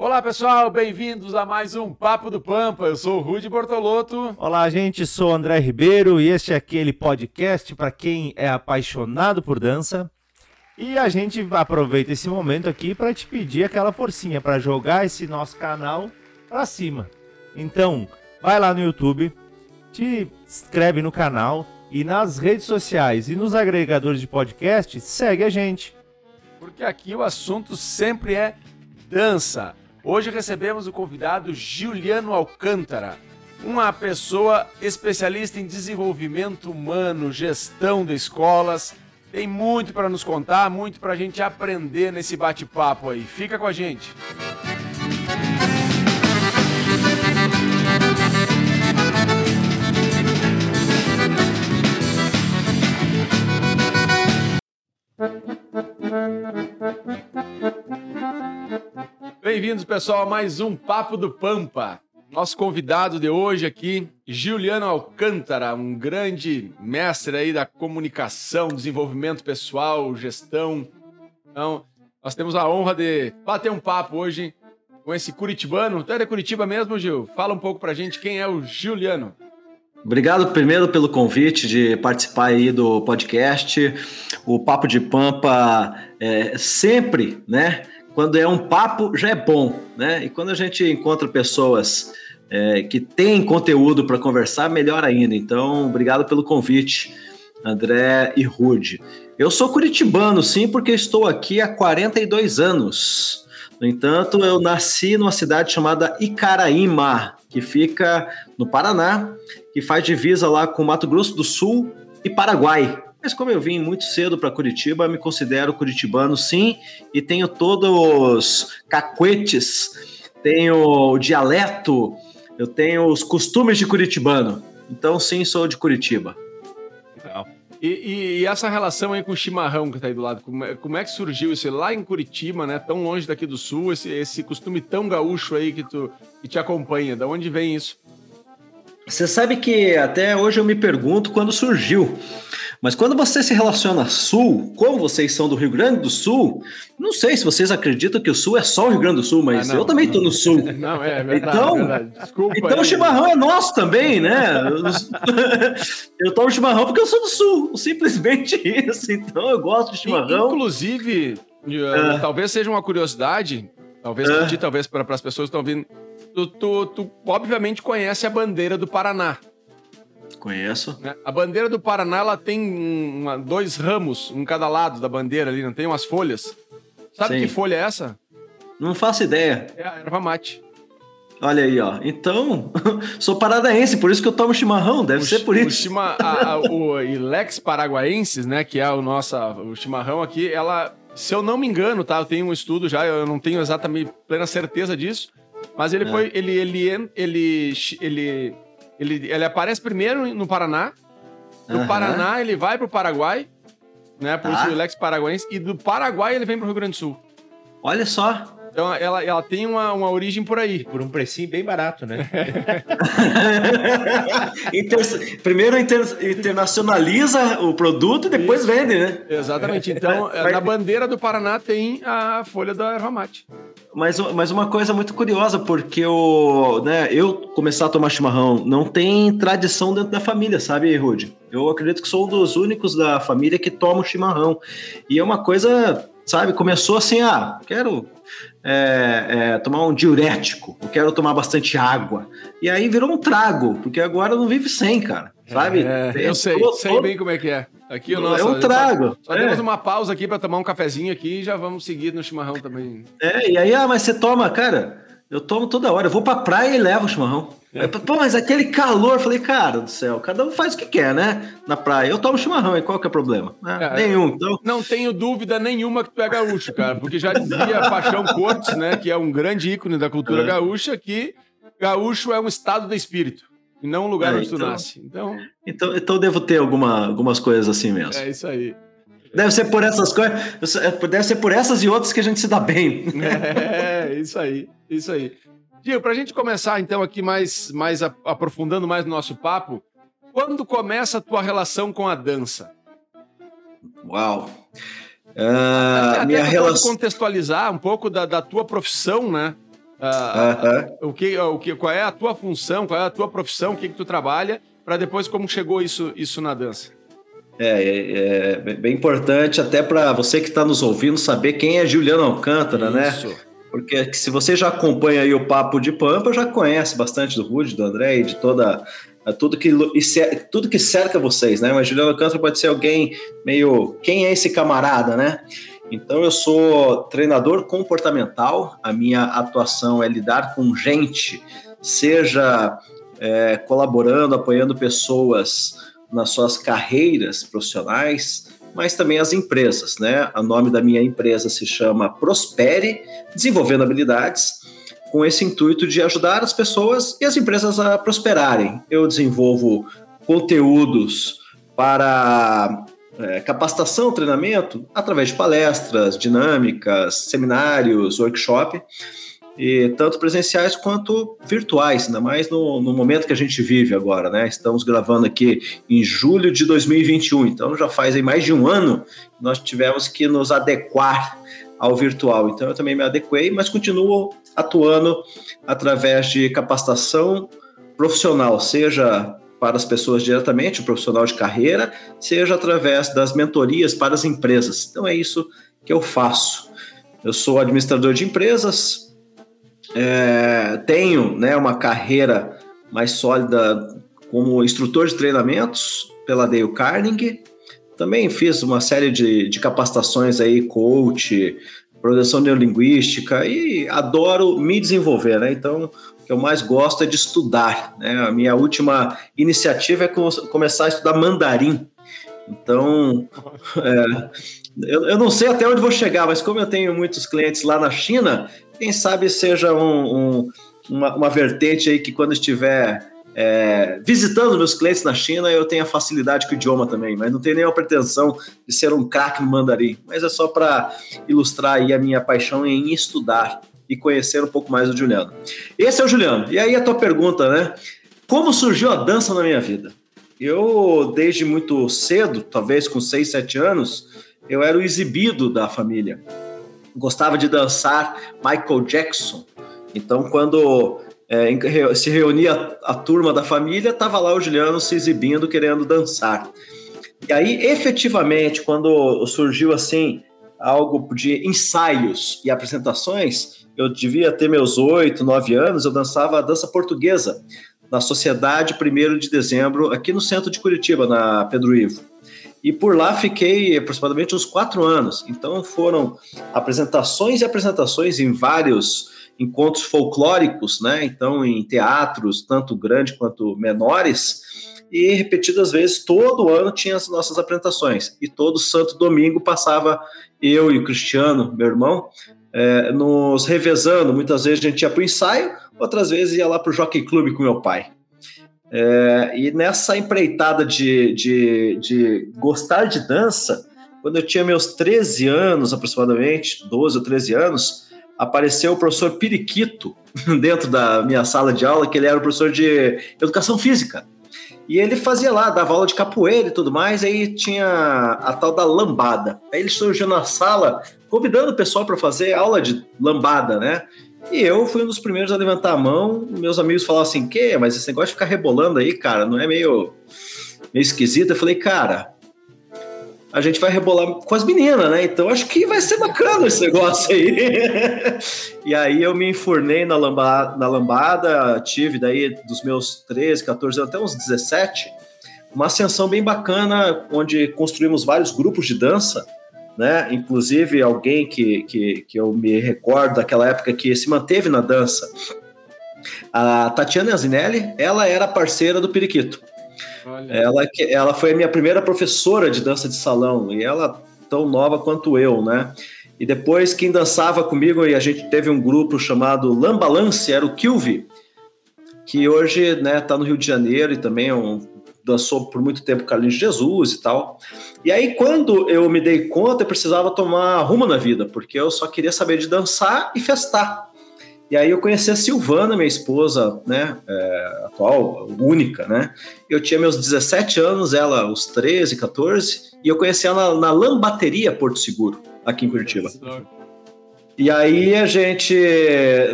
Olá pessoal, bem-vindos a mais um Papo do Pampa. Eu sou o Rude Bortolotto. Olá, gente, sou o André Ribeiro e este é aquele podcast para quem é apaixonado por dança. E a gente aproveita esse momento aqui para te pedir aquela forcinha para jogar esse nosso canal para cima. Então, vai lá no YouTube, te inscreve no canal e nas redes sociais e nos agregadores de podcast, segue a gente. Porque aqui o assunto sempre é dança. Hoje recebemos o convidado Juliano Alcântara, uma pessoa especialista em desenvolvimento humano, gestão de escolas. Tem muito para nos contar, muito para a gente aprender nesse bate-papo aí. Fica com a gente. Bem-vindos, pessoal, a mais um Papo do Pampa. Nosso convidado de hoje aqui, Juliano Alcântara, um grande mestre aí da comunicação, desenvolvimento pessoal, gestão. Então, nós temos a honra de bater um papo hoje com esse curitibano. Tu é de Curitiba mesmo, Gil? Fala um pouco pra gente quem é o Juliano. Obrigado primeiro pelo convite de participar aí do podcast. O Papo de Pampa é sempre, né? Quando é um papo, já é bom, né? E quando a gente encontra pessoas é, que têm conteúdo para conversar, melhor ainda. Então, obrigado pelo convite, André e Rude. Eu sou curitibano, sim, porque estou aqui há 42 anos. No entanto, eu nasci numa cidade chamada Icaraíma, que fica no Paraná, que faz divisa lá com Mato Grosso do Sul e Paraguai. Mas como eu vim muito cedo para Curitiba, me considero curitibano sim, e tenho todos os cacuetes, tenho o dialeto, eu tenho os costumes de curitibano. Então sim, sou de Curitiba. Legal. E, e, e, essa relação aí com o chimarrão que tá aí do lado, como é, como é, que surgiu isso lá em Curitiba, né? Tão longe daqui do sul, esse, esse costume tão gaúcho aí que, tu, que te acompanha. Da onde vem isso? Você sabe que até hoje eu me pergunto quando surgiu. Mas quando você se relaciona Sul, como vocês são do Rio Grande do Sul, não sei se vocês acreditam que o Sul é só o Rio Grande do Sul, mas ah, não, eu também estou no Sul. Não, é verdade. Então, é verdade. Desculpa, então o chimarrão é nosso também, né? eu tomo chimarrão porque eu sou do Sul, simplesmente isso. Então eu gosto de chimarrão. Inclusive, uh, talvez seja uma curiosidade, talvez para uh, ti, talvez para as pessoas que estão vindo. Tu, tu, tu, obviamente conhece a bandeira do Paraná. Conheço. Né? A bandeira do Paraná ela tem uma, dois ramos, um cada lado da bandeira ali, não tem umas folhas. Sabe Sim. que folha é essa? Não faço ideia. É a erva mate. Olha aí, ó. Então, sou paranaense, por isso que eu tomo chimarrão, deve o, ser por isso. O, chima, a, a, o Ilex Paraguaenses, né, que é o nosso o chimarrão aqui, ela, se eu não me engano, tá? Eu tenho um estudo já, eu não tenho exatamente plena certeza disso, mas ele é. foi, ele, ele, ele, ele ele, ele aparece primeiro no Paraná. Do uhum. Paraná, ele vai pro Paraguai, né? Por tá. isso o Lex Paraguaense. E do Paraguai, ele vem pro Rio Grande do Sul. Olha só. Então ela, ela tem uma, uma origem por aí. Por um precinho bem barato, né? Inter... Primeiro inter... internacionaliza o produto e depois Isso. vende, né? Exatamente. Então, na bandeira do Paraná tem a folha da erva mate. Mas, mas uma coisa muito curiosa, porque o, né, eu começar a tomar chimarrão não tem tradição dentro da família, sabe, Rude? Eu acredito que sou um dos únicos da família que toma chimarrão. E é uma coisa, sabe, começou assim, ah, quero é, é, tomar um diurético, eu quero tomar bastante água. E aí virou um trago, porque agora não vive sem, cara, sabe? É, eu sei, todo, sei bem como é que é. Aqui o nosso. É um trago. Só, só é. temos uma pausa aqui para tomar um cafezinho aqui e já vamos seguir no chimarrão também. É, e aí, ah, mas você toma, cara, eu tomo toda hora. Eu vou pra praia e levo o chimarrão. É. Pô, mas aquele calor, falei, cara do céu, cada um faz o que quer, né? Na praia. Eu tomo chimarrão, e qual que é o problema? É, nenhum. Então... Não tenho dúvida nenhuma que tu é gaúcho, cara, porque já dizia Paixão Cortes, né, que é um grande ícone da cultura é. gaúcha, que gaúcho é um estado de espírito. E não um lugar é, onde tu então, nasce. Então... então, então devo ter alguma, algumas coisas assim mesmo. É isso aí. Deve ser por essas coisas, deve ser por essas e outras que a gente se dá bem. É, isso aí, isso aí. Gil, para a gente começar então aqui mais, mais aprofundando mais no nosso papo, quando começa a tua relação com a dança? Uau! Uh, até, minha relação... contextualizar um pouco da, da tua profissão, né? uh, o que, o que, qual é a tua função, qual é a tua profissão, o que, que tu trabalha, para depois como chegou isso, isso na dança. É, é, é bem importante até para você que está nos ouvindo saber quem é Juliano Alcântara, né? Isso. né? Porque se você já acompanha aí o Papo de Pampa, já conhece bastante do Rude, do André e de toda tudo que tudo que cerca vocês, né? Mas Juliano Alcântara pode ser alguém meio quem é esse camarada, né? Então eu sou treinador comportamental. A minha atuação é lidar com gente, seja é, colaborando, apoiando pessoas nas suas carreiras profissionais, mas também as empresas, né? O nome da minha empresa se chama Prospere, desenvolvendo habilidades, com esse intuito de ajudar as pessoas e as empresas a prosperarem. Eu desenvolvo conteúdos para é, capacitação, treinamento, através de palestras, dinâmicas, seminários, workshop e tanto presenciais quanto virtuais, ainda mais no, no, momento que a gente vive agora, né? Estamos gravando aqui em julho de 2021, então já faz aí mais de um ano que nós tivemos que nos adequar ao virtual. Então eu também me adequei, mas continuo atuando através de capacitação profissional, seja para as pessoas diretamente, o profissional de carreira, seja através das mentorias para as empresas. Então é isso que eu faço. Eu sou administrador de empresas, é, tenho né, uma carreira mais sólida como instrutor de treinamentos pela Dale Carnegie. Também fiz uma série de, de capacitações aí, coach, progressão neurolinguística e adoro me desenvolver, né? Então, o que eu mais gosto é de estudar, né? A minha última iniciativa é começar a estudar mandarim. Então, é, eu, eu, não sei até onde vou chegar, mas como eu tenho muitos clientes lá na China, quem sabe seja um, um, uma, uma, vertente aí que quando estiver é, visitando meus clientes na China, eu tenha facilidade com o idioma também, mas não tenho nenhuma pretensão de ser um craque no mandarim, mas é só para ilustrar aí a minha paixão em estudar e conhecer um pouco mais do Juliano. Esse é o Juliano. E aí a tua pergunta, né? Como surgiu a dança na minha vida? Eu, desde muito cedo, talvez com 6, 7 anos, eu era o exibido da família gostava de dançar Michael Jackson. Então, quando é, se reunia a, turma da família, estava lá o Juliano se exibindo, querendo dançar. E aí, efetivamente, quando surgiu assim algo de ensaios e apresentações, eu devia ter meus oito, nove anos, eu dançava dança portuguesa na Sociedade 1 de Dezembro, aqui no centro de Curitiba, na Pedro Ivo. E por lá fiquei aproximadamente uns quatro anos. Então foram apresentações e apresentações em vários encontros folclóricos, né? Então em teatros, tanto grandes quanto menores. E repetidas vezes, todo ano tinha as nossas apresentações. E todo santo domingo passava eu e o Cristiano, meu irmão, é, nos revezando. Muitas vezes a gente ia para o ensaio, outras vezes ia lá para o Jockey Club com meu pai. É, e nessa empreitada de, de, de gostar de dança, quando eu tinha meus 13 anos, aproximadamente, 12 ou 13 anos, apareceu o professor Periquito dentro da minha sala de aula, que ele era o professor de educação física. E ele fazia lá, dava aula de capoeira e tudo mais, aí tinha a tal da lambada. Aí ele surgiu na sala convidando o pessoal para fazer aula de lambada, né? E eu fui um dos primeiros a levantar a mão. Meus amigos falavam assim: que? Mas esse negócio de ficar rebolando aí, cara, não é meio, meio esquisito? Eu falei, cara, a gente vai rebolar com as meninas, né? Então acho que vai ser bacana esse negócio aí. e aí eu me enfurnei na lambada, na lambada, tive daí dos meus 13, 14 anos até uns 17, uma ascensão bem bacana, onde construímos vários grupos de dança né? Inclusive alguém que, que, que eu me recordo daquela época que se manteve na dança, a Tatiana Azinelli, ela era parceira do Periquito. Ela, ela foi a minha primeira professora de dança de salão e ela tão nova quanto eu, né? E depois quem dançava comigo e a gente teve um grupo chamado Lambalance, era o Kilvi, que hoje né, tá no Rio de Janeiro e também é um dançou por muito tempo Carlinhos Jesus e tal. E aí, quando eu me dei conta, eu precisava tomar rumo na vida, porque eu só queria saber de dançar e festar. E aí eu conheci a Silvana, minha esposa, né, é, atual, única, né? Eu tinha meus 17 anos, ela os 13, 14, e eu conheci ela na, na Lambateria Porto Seguro, aqui em Curitiba. E aí a gente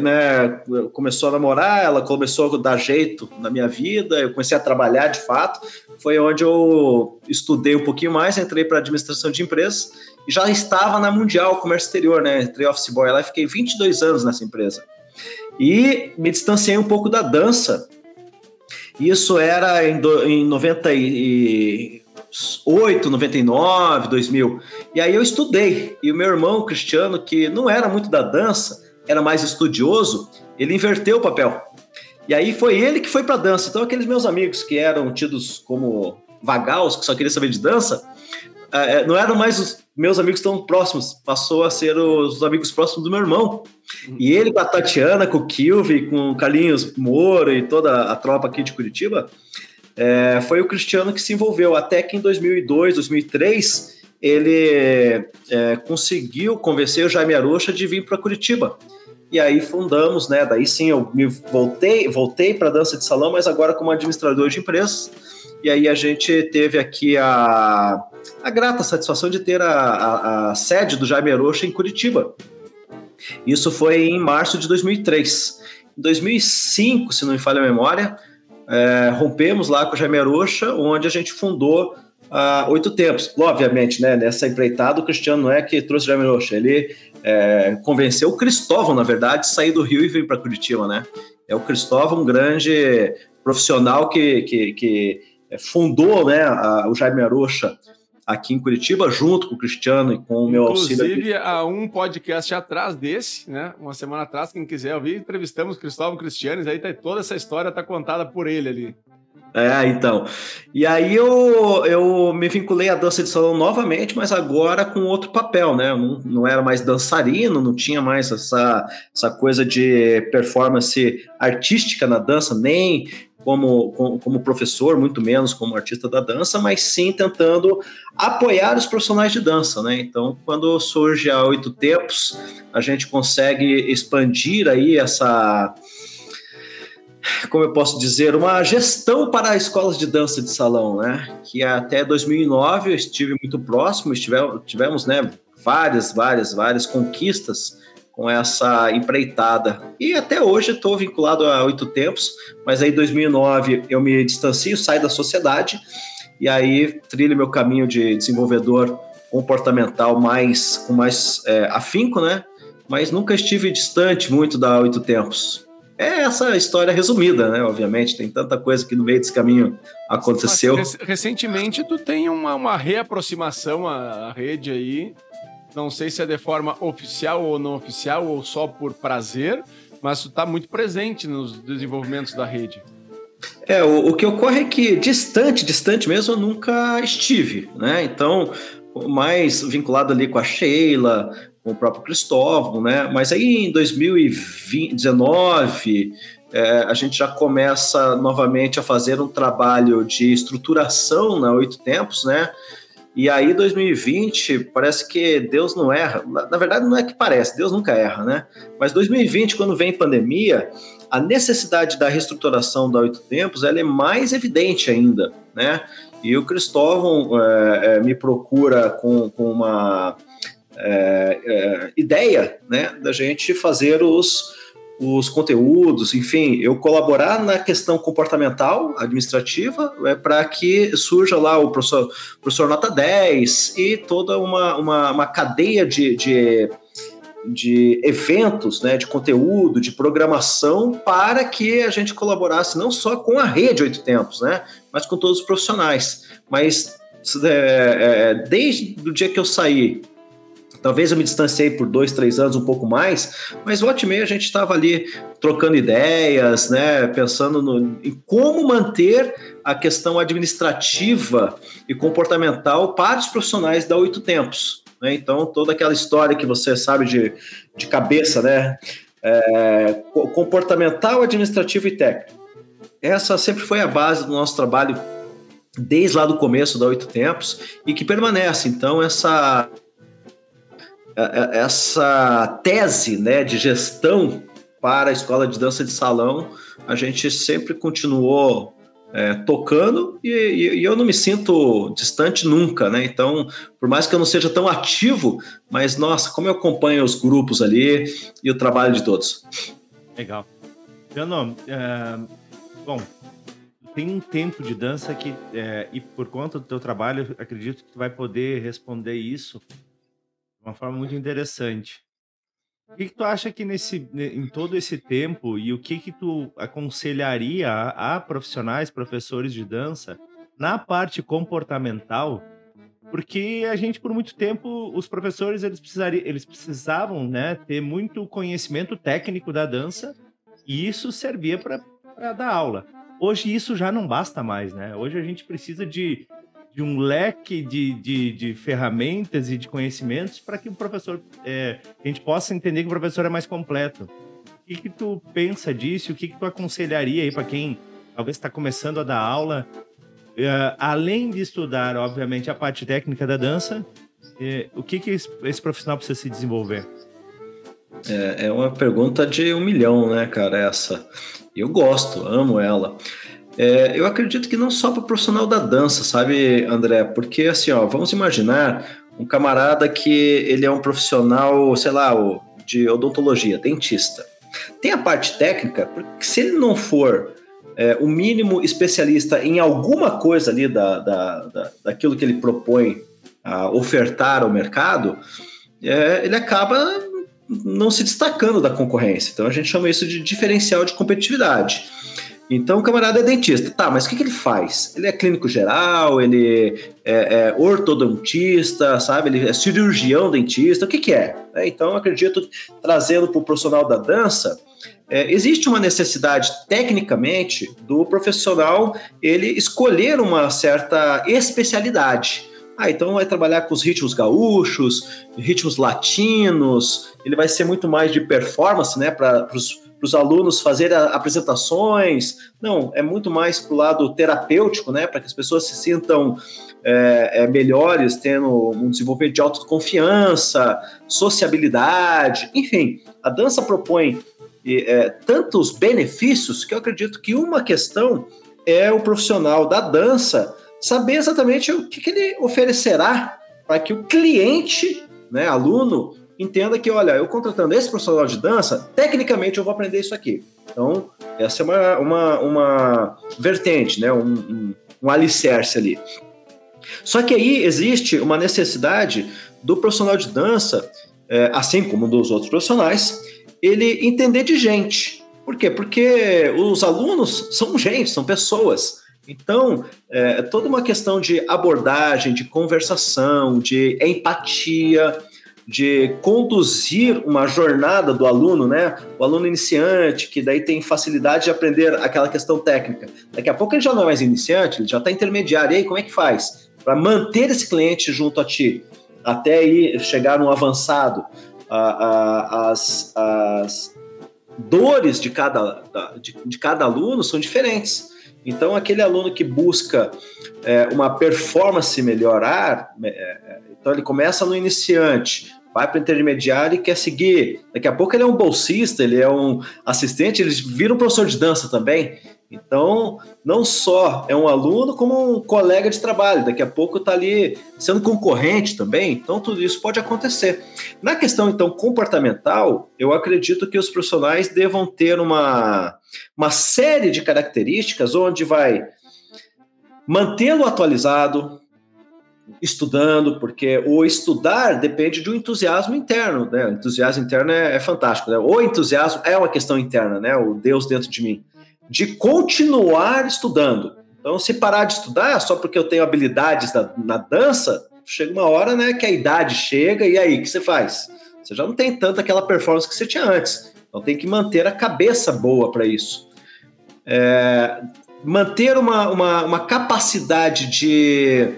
né, começou a namorar, ela começou a dar jeito na minha vida, eu comecei a trabalhar de fato. Foi onde eu estudei um pouquinho mais, entrei para administração de empresas e já estava na Mundial Comércio Exterior, né? Entrei office boy lá e fiquei 22 anos nessa empresa. E me distanciei um pouco da dança. Isso era em, do, em 90 e, 98, 99, 2000. E aí eu estudei. E o meu irmão Cristiano, que não era muito da dança, era mais estudioso, ele inverteu o papel. E aí foi ele que foi para dança. Então aqueles meus amigos que eram tidos como vagaus, que só queriam saber de dança, é, é, não eram mais os meus amigos tão próximos, passou a ser os amigos próximos do meu irmão. E ele com a Tatiana, com o Kilvi, com o Carlinhos Moro e toda a tropa aqui de Curitiba, é, foi o Cristiano que se envolveu. Até que em 2002, 2003, ele é, conseguiu convencer o Jaime Arocha de vir para Curitiba. E aí fundamos, né? Daí sim eu me voltei, voltei para dança de salão, mas agora como administrador de empresas. E aí a gente teve aqui a, a grata satisfação de ter a, a, a sede do Jaime Arocha em Curitiba. Isso foi em março de 2003. Em 2005, se não me falha a memória, é, rompemos lá com o Jaime Arocha, onde a gente fundou a Oito Tempos. Obviamente, né, nessa empreitada, o Cristiano não é que trouxe o Jaime Arocha, ele é, convenceu o Cristóvão, na verdade, sair do Rio e vir para Curitiba, né? É o Cristóvão, um grande profissional que, que, que fundou né, a, o Jaime Arocha aqui em Curitiba, junto com o Cristiano e com o meu Inclusive, auxílio. Inclusive, há um podcast atrás desse, né? Uma semana atrás, quem quiser ouvir, entrevistamos Cristóvão Cristianes, aí tá, toda essa história tá contada por ele ali. É, então. E aí eu, eu me vinculei à dança de salão novamente, mas agora com outro papel, né? Eu não, não era mais dançarino, não tinha mais essa, essa coisa de performance artística na dança, nem como, como, como, professor, muito menos como artista da dança, mas sim tentando apoiar os profissionais de dança, né? Então, quando surge a Oito Tempos, a gente consegue expandir aí essa, como eu posso dizer, uma gestão para escolas de dança de salão, né? Que até 2009 eu estive muito próximo, estivemos, tivemos, né, várias, várias, várias conquistas com essa empreitada. E até hoje estou vinculado a Oito Tempos, mas aí em 2009 eu me distancio, saio da sociedade e aí trilho meu caminho de desenvolvedor comportamental mais com mais é, afinco, né? Mas nunca estive distante muito da Oito Tempos. É essa história resumida, né? Obviamente, tem tanta coisa que no meio desse caminho aconteceu. Recentemente, tu tem uma, uma reaproximação à rede aí, não sei se é de forma oficial ou não oficial, ou só por prazer, mas tu está muito presente nos desenvolvimentos da rede. É, o, o, que ocorre é que distante, distante mesmo, eu nunca estive, né? Então, mais vinculado ali com a Sheila, com o próprio Cristóvão, né? Mas aí em 2019, é, a gente já começa novamente a fazer um trabalho de estruturação na Oito Tempos, né? E aí, 2020, parece que Deus não erra. Na verdade, não é que parece, Deus nunca erra, né? Mas 2020, quando vem pandemia, a necessidade da reestruturação da Oito Tempos ela é mais evidente ainda, né? E o Cristóvão é, é, me procura com, com uma é, é ideia, né, da gente fazer os os conteúdos, enfim, eu colaborar na questão comportamental administrativa é, para que surja lá o professor, professor Nota 10 e toda uma, uma, uma cadeia de, de, de, eventos, né, de conteúdo, de programação para que a gente colaborasse não só com a rede Oito Tempos, né, mas com todos os profissionais. Mas é, é, desde o dia que eu saí Talvez eu me distanciei por dois, três anos, um pouco mais, mas volta e a gente estava ali trocando ideias, né, pensando no, em como manter a questão administrativa e comportamental para os profissionais da Oito Tempos. Né? Então, toda aquela história que você sabe de, de cabeça, né? É, comportamental, administrativo e técnico. Essa sempre foi a base do nosso trabalho desde lá do começo da Oito Tempos e que permanece. Então, essa essa tese né, de gestão para a escola de dança de salão, a gente sempre continuou é, tocando e, e, eu não me sinto distante nunca, né? Então, por mais que eu não seja tão ativo, mas nossa, como eu acompanho os grupos ali e o trabalho de todos. Legal. Jano, é, bom, tem um tempo de dança que, é, e por conta do teu trabalho, acredito que tu vai poder responder isso uma forma muito interessante. O que, que, tu acha que nesse, em todo esse tempo e o que que tu aconselharia a, a profissionais, professores de dança na parte comportamental? Porque a gente por muito tempo os professores eles precisariam, eles precisavam, né, ter muito conhecimento técnico da dança e isso servia para dar aula. Hoje isso já não basta mais, né? Hoje a gente precisa de de um leque de, de, de ferramentas e de conhecimentos para que o professor, é, a gente possa entender que o professor é mais completo. O que, que tu pensa disso? O que, que tu aconselharia aí para quem talvez está começando a dar aula? É, além de estudar, obviamente, a parte técnica da dança, é, o que, que esse, esse, profissional precisa se desenvolver? É, é uma pergunta de um milhão, né, cara? Essa. Eu gosto, amo ela. É, eu acredito que não só para o profissional da dança, sabe, André? Porque assim, ó, vamos imaginar um camarada que ele é um profissional, sei lá, de odontologia, dentista. Tem a parte técnica, porque se ele não for é, o mínimo especialista em alguma coisa ali da, da, da, daquilo que ele propõe a ofertar ao mercado, é, ele acaba não se destacando da concorrência. Então a gente chama isso de diferencial de competitividade. Então o camarada é dentista. Tá, mas o que, que ele faz? Ele é clínico geral, ele é, é ortodontista, sabe? Ele é cirurgião dentista, o que, que é? é então acredito, trazendo para o profissional da dança, é, existe uma necessidade, tecnicamente, do profissional ele escolher uma certa especialidade. Ah, então vai trabalhar com os ritmos gaúchos, ritmos latinos, ele vai ser muito mais de performance, né, para os os alunos fazerem apresentações. Não, é muito mais para o lado terapêutico, né? Para que as pessoas se sintam é, é, melhores, tendo um desenvolvimento de autoconfiança, sociabilidade, enfim. A dança propõe é, tantos benefícios que eu acredito que uma questão é o profissional da dança saber exatamente o que, que ele oferecerá para que o cliente, né, aluno, entenda que, olha, eu contratando esse profissional de dança, tecnicamente eu vou aprender isso aqui. Então, essa é uma, uma, uma vertente, né? um, um, um alicerce ali. Só que aí existe uma necessidade do profissional de dança, é, assim como dos outros profissionais, ele entender de gente. Por quê? Porque os alunos são gente, são pessoas. Então, é toda uma questão de abordagem, de conversação, de empatia, de conduzir uma jornada do aluno, né? O aluno iniciante, que daí tem facilidade de aprender aquela questão técnica. Daqui a pouco ele já não é mais iniciante, ele já está intermediário. E aí, como é que faz? Para manter esse cliente junto a ti, até aí chegar no avançado. A, a, as, as dores de cada, de, de cada aluno são diferentes. Então, aquele aluno que busca é, uma performance melhorar, é, é então ele começa no iniciante, vai para o intermediário e quer seguir. Daqui a pouco ele é um bolsista, ele é um assistente, ele vira um professor de dança também. Então, não só é um aluno, como um colega de trabalho. Daqui a pouco está ali sendo concorrente também. Então, tudo isso pode acontecer. Na questão, então, comportamental, eu acredito que os profissionais devam ter uma, uma série de características onde vai mantê-lo atualizado, estudando, porque o estudar depende de um entusiasmo interno, né? O entusiasmo interno é, é fantástico, né? O entusiasmo é uma questão interna, né? O Deus dentro de mim. De continuar estudando. Então, se parar de estudar só porque eu tenho habilidades na, na dança, chega uma hora, né, que a idade chega e aí, o que você faz? Você já não tem tanta aquela performance que você tinha antes. Então, tem que manter a cabeça boa para isso. É, manter uma, uma, uma capacidade de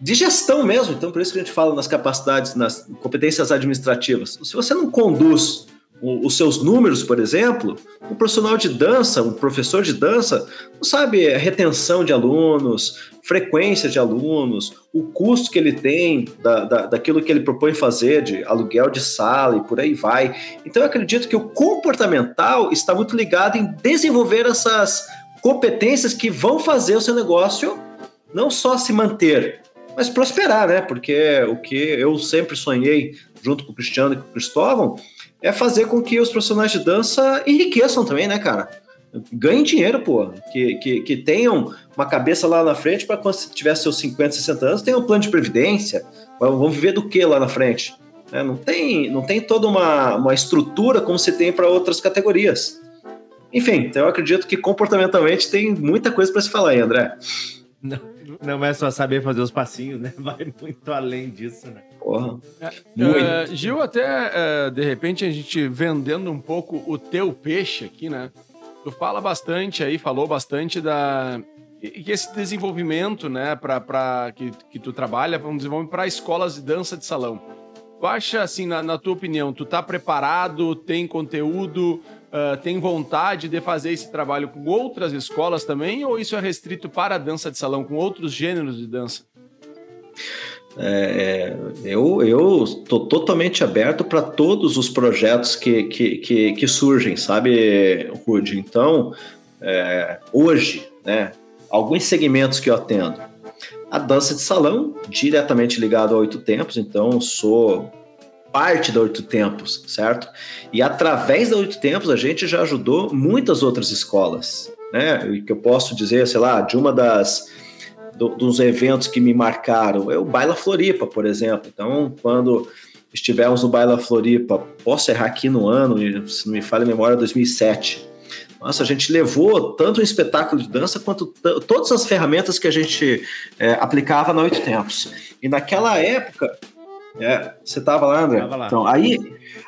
de gestão mesmo. Então, por isso que a gente fala nas capacidades, nas competências administrativas. Se você não conduz o, os seus números, por exemplo, um profissional de dança, um professor de dança, não sabe a retenção de alunos, frequência de alunos, o custo que ele tem da, da, daquilo que ele propõe fazer, de aluguel de sala e por aí vai. Então, eu acredito que o comportamental está muito ligado em desenvolver essas competências que vão fazer o seu negócio não só se manter, mas prosperar, né? Porque o que eu sempre sonhei, junto com o Cristiano e com o Cristóvão, é fazer com que os profissionais de dança enriqueçam também, né, cara? Ganhem dinheiro, pô. Que, que, que tenham uma cabeça lá na frente para quando tiver seus 50, 60 anos, tenham um plano de previdência. Vão viver do que lá na frente? É, não, tem, não tem toda uma, uma estrutura como se tem para outras categorias. Enfim, então eu acredito que comportamentalmente tem muita coisa para se falar aí, André. Não, não é só saber fazer os passinhos, né? Vai muito além disso, né? Porra. Uh, Gil, até uh, de repente a gente vendendo um pouco o teu peixe aqui, né? Tu fala bastante aí, falou bastante da e esse desenvolvimento, né, para que, que tu trabalha, vamos desenvolver para escolas de dança de salão. Tu acha, assim, na, na tua opinião, tu tá preparado, tem conteúdo, uh, tem vontade de fazer esse trabalho com outras escolas também, ou isso é restrito para a dança de salão, com outros gêneros de dança? É, eu eu estou totalmente aberto para todos os projetos que, que, que, que, surgem, sabe, Rude? Então, é, hoje, né, alguns segmentos que eu atendo. A dança de salão, diretamente ligado a Oito Tempos, então sou parte da Oito Tempos, certo? E através da Oito Tempos a gente já ajudou muitas outras escolas, né? Que eu posso dizer, sei lá, de uma das do, dos eventos que me marcaram é o Baila Floripa, por exemplo. Então, quando estivermos no Baila Floripa, posso errar aqui no ano, se não me falha a memória, 2007 nossa, a gente levou tanto o espetáculo de dança quanto todas as ferramentas que a gente é, aplicava na Oito Tempos. E naquela época, é, você estava lá, André? Tava lá. Então, aí,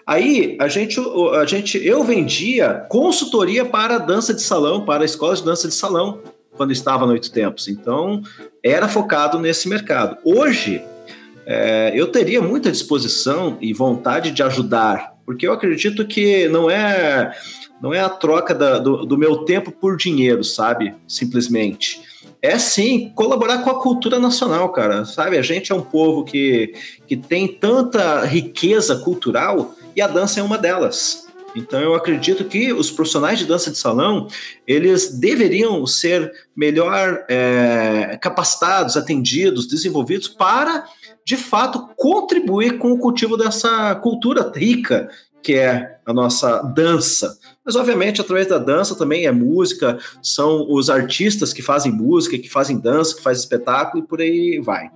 aí a gente, a gente, eu vendia consultoria para dança de salão, para escolas de dança de salão, quando estava no Oito Tempos. Então, era focado nesse mercado. Hoje, é, eu teria muita disposição e vontade de ajudar, porque eu acredito que não é não é a troca da, do, do meu tempo por dinheiro, sabe? Simplesmente. É sim colaborar com a cultura nacional, cara. Sabe? A gente é um povo que, que tem tanta riqueza cultural e a dança é uma delas. Então eu acredito que os profissionais de dança de salão eles deveriam ser melhor é, capacitados, atendidos, desenvolvidos para de fato contribuir com o cultivo dessa cultura rica que é a nossa dança. Mas, obviamente, através da dança também é música, são os artistas que fazem música, que fazem dança, que fazem espetáculo e por aí vai.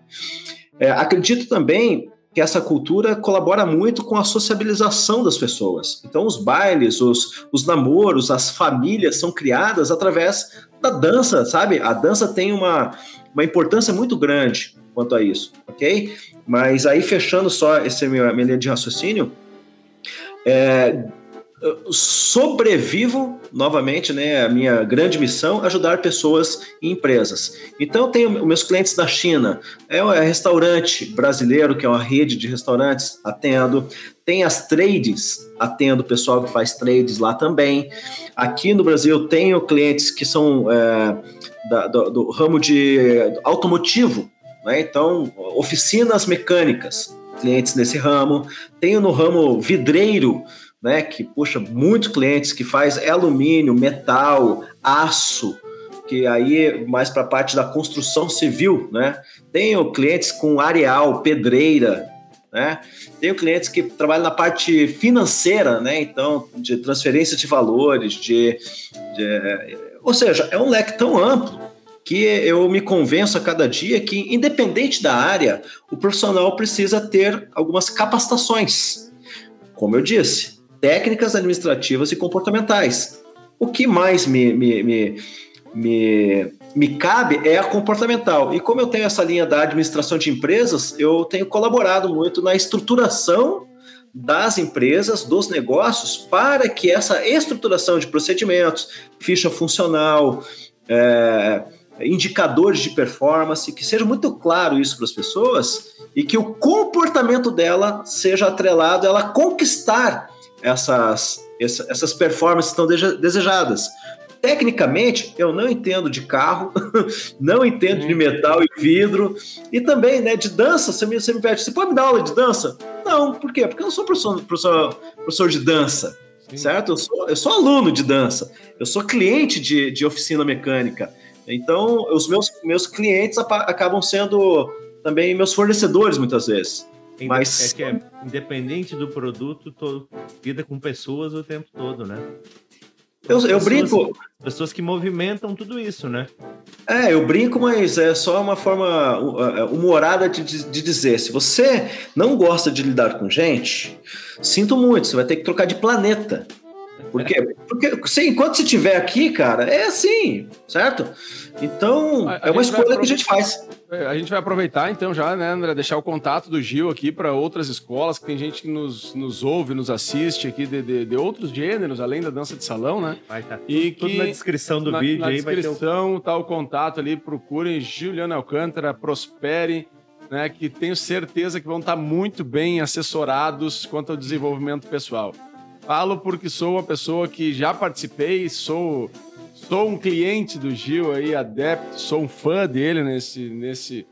É, acredito também que essa cultura colabora muito com a sociabilização das pessoas. Então, os bailes, os, os namoros, as famílias são criadas através da dança, sabe? A dança tem uma, uma importância muito grande quanto a isso, ok? Mas aí, fechando só esse minha, minha linha de raciocínio, é, sobrevivo novamente, né? A minha grande missão ajudar pessoas e empresas. Então, eu tenho meus clientes da China, é um restaurante brasileiro, que é uma rede de restaurantes, atendo. Tem as trades, atendo o pessoal que faz trades lá também. Aqui no Brasil, tenho clientes que são é, da, do, do, ramo de automotivo, né? Então, oficinas mecânicas, clientes nesse ramo. Tenho no ramo vidreiro, né, que puxa muitos clientes que faz alumínio, metal, aço, que aí mais para a parte da construção civil, né? Tenho clientes com areal, pedreira, né? Tenho clientes que trabalham na parte financeira, né? Então, de transferência de valores, de, de ou seja, é um leque tão amplo que eu me convenço a cada dia que, independente da área, o profissional precisa ter algumas capacitações. Como eu disse, técnicas administrativas e comportamentais. O que mais me, me, me, me, me cabe é a comportamental. E como eu tenho essa linha da administração de empresas, eu tenho colaborado muito na estruturação das empresas, dos negócios, para que essa estruturação de procedimentos, ficha funcional, é, indicadores de performance, que seja muito claro isso para as pessoas e que o comportamento dela seja atrelado a ela conquistar essas, essas performances tão desejadas. Tecnicamente, eu não entendo de carro, não entendo de metal e vidro, e também né, de dança. Você me, você me pede, você pode me dar aula de dança? Não, por quê? Porque eu não sou professor, professor, professor de dança. certo? Eu sou, eu sou aluno de dança, eu sou cliente de, de oficina mecânica. Então, os meus, meus clientes acabam sendo também meus fornecedores muitas vezes. Mas é que é independente do produto, todo, lida com pessoas o tempo todo, né? Eu, eu pessoas, brinco. Pessoas que movimentam tudo isso, né? É, eu brinco, mas é só uma forma é, humorada de, de dizer. Se você não gosta de lidar com gente, sinto muito, você vai ter que trocar de planeta. Por quê? Porque sim, enquanto você estiver aqui, cara, é assim, certo? Então, a, a é uma escolha que a gente faz. É, a gente vai aproveitar então já, né, André, deixar o contato do Gil aqui para outras escolas, que tem gente que nos, nos ouve, nos assiste aqui de, de, de outros gêneros, além da dança de salão, né? Vai estar tá e tudo, que, tudo na descrição do na, vídeo na aí. Na descrição tá o contato ali, procurem Juliana Alcântara, Prospere, né, que tenho certeza que vão estar tá muito bem assessorados quanto ao desenvolvimento pessoal. Falo porque sou uma pessoa que já participei, sou sou um cliente do Gil aí, adepto, sou um fã dele nesse nesse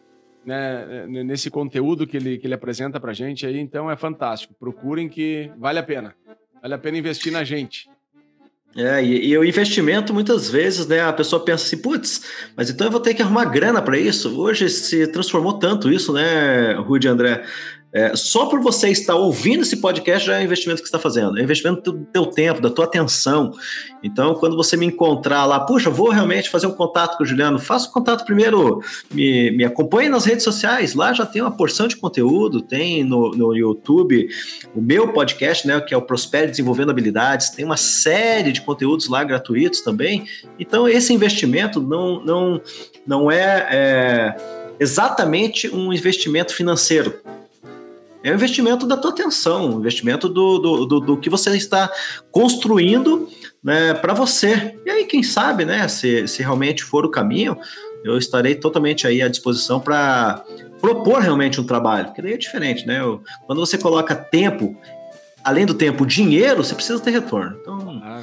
né, nesse conteúdo que ele, que ele apresenta pra gente aí, então é fantástico. Procurem que vale a pena. Vale a pena investir na gente. É, e, e, o investimento, muitas vezes, né, a pessoa pensa assim, putz, mas então eu vou ter que arrumar grana para isso. Hoje se transformou tanto isso, né, Rudy André? É, só por você estar ouvindo esse podcast já é um investimento que você está fazendo. É um investimento do teu tempo, da tua atenção. Então, quando você me encontrar lá, puxa, vou realmente fazer um contato com o Juliano, faça o contato primeiro, me, me acompanhe nas redes sociais. Lá já tem uma porção de conteúdo, tem no, no YouTube o meu podcast, né, que é o Prosper Desenvolvendo Habilidades, tem uma série de conteúdos lá gratuitos também. Então, esse investimento não, não, não é, é exatamente um investimento financeiro é um investimento da tua atenção, um investimento do, do, do, do que você está construindo né, para você. E aí, quem sabe, né, se, se realmente for o caminho, eu estarei totalmente aí à disposição para propor realmente um trabalho, porque daí é diferente, né? Quando você coloca tempo, além do tempo, dinheiro, você precisa ter retorno. Então, ah.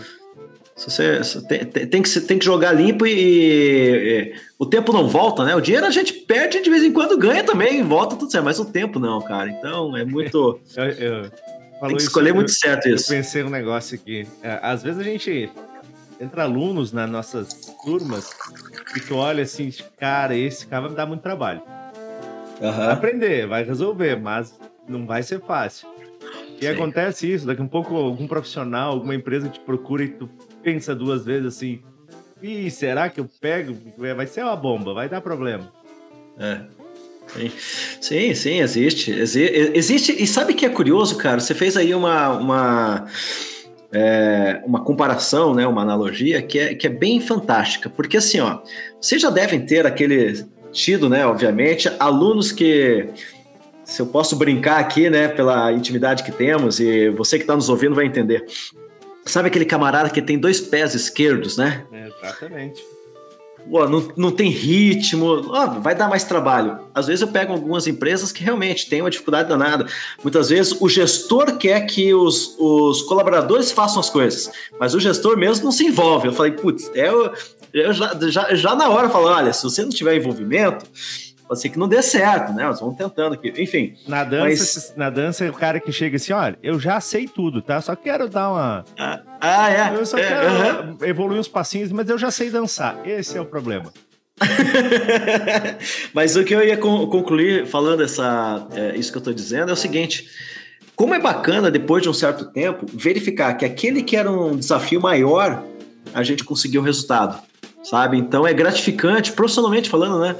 Você, você tem, tem, que, tem que jogar limpo e, e, o tempo não volta, né? O dinheiro a gente perde de vez em quando, ganha também, volta tudo certo, mas o tempo não, cara. Então é muito. eu, eu, tem que escolher isso, muito eu, certo isso. Eu pensei um negócio aqui. É, às vezes a gente entra alunos nas nossas turmas e tu olha assim, cara, esse cara vai me dar muito trabalho. Uhum. Vai aprender, vai resolver, mas não vai ser fácil. E Sim. acontece isso, daqui a um pouco algum profissional, alguma empresa te procura e tu pensa duas vezes assim, e será que eu pego? Vai ser uma bomba, vai dar problema. É. Sim, sim, existe. Existe. E sabe que é curioso, cara? Você fez aí uma, uma, é, uma comparação, né? uma analogia que é, que é bem fantástica. Porque assim, ó, vocês já devem ter aquele tido, né? Obviamente, alunos que. Se eu posso brincar aqui, né, pela intimidade que temos, e você que está nos ouvindo vai entender. Sabe aquele camarada que tem dois pés esquerdos, né? É, exatamente. Pô, não, não tem ritmo, vai dar mais trabalho. Às vezes eu pego algumas empresas que realmente têm uma dificuldade danada. Muitas vezes o gestor quer que os, os colaboradores façam as coisas, mas o gestor mesmo não se envolve. Eu falei, putz, eu, eu já, já, já na hora falo, olha, se você não tiver envolvimento, pode ser que não dê certo, né? Nós vamos tentando aqui. Enfim. Na dança, mas... na dança é o cara que chega assim, olha, eu já sei tudo, tá? Só quero dar uma. Ah, ah é. Eu só é, quero evoluir uns passinhos, mas eu já sei dançar. Esse é o problema. mas o que eu ia concluir falando essa, é, isso que eu estou dizendo é o seguinte. Como é bacana, depois de um certo tempo, verificar que aquele que era um desafio maior, a gente conseguiu o resultado sabe? Então é gratificante, profissionalmente falando, né?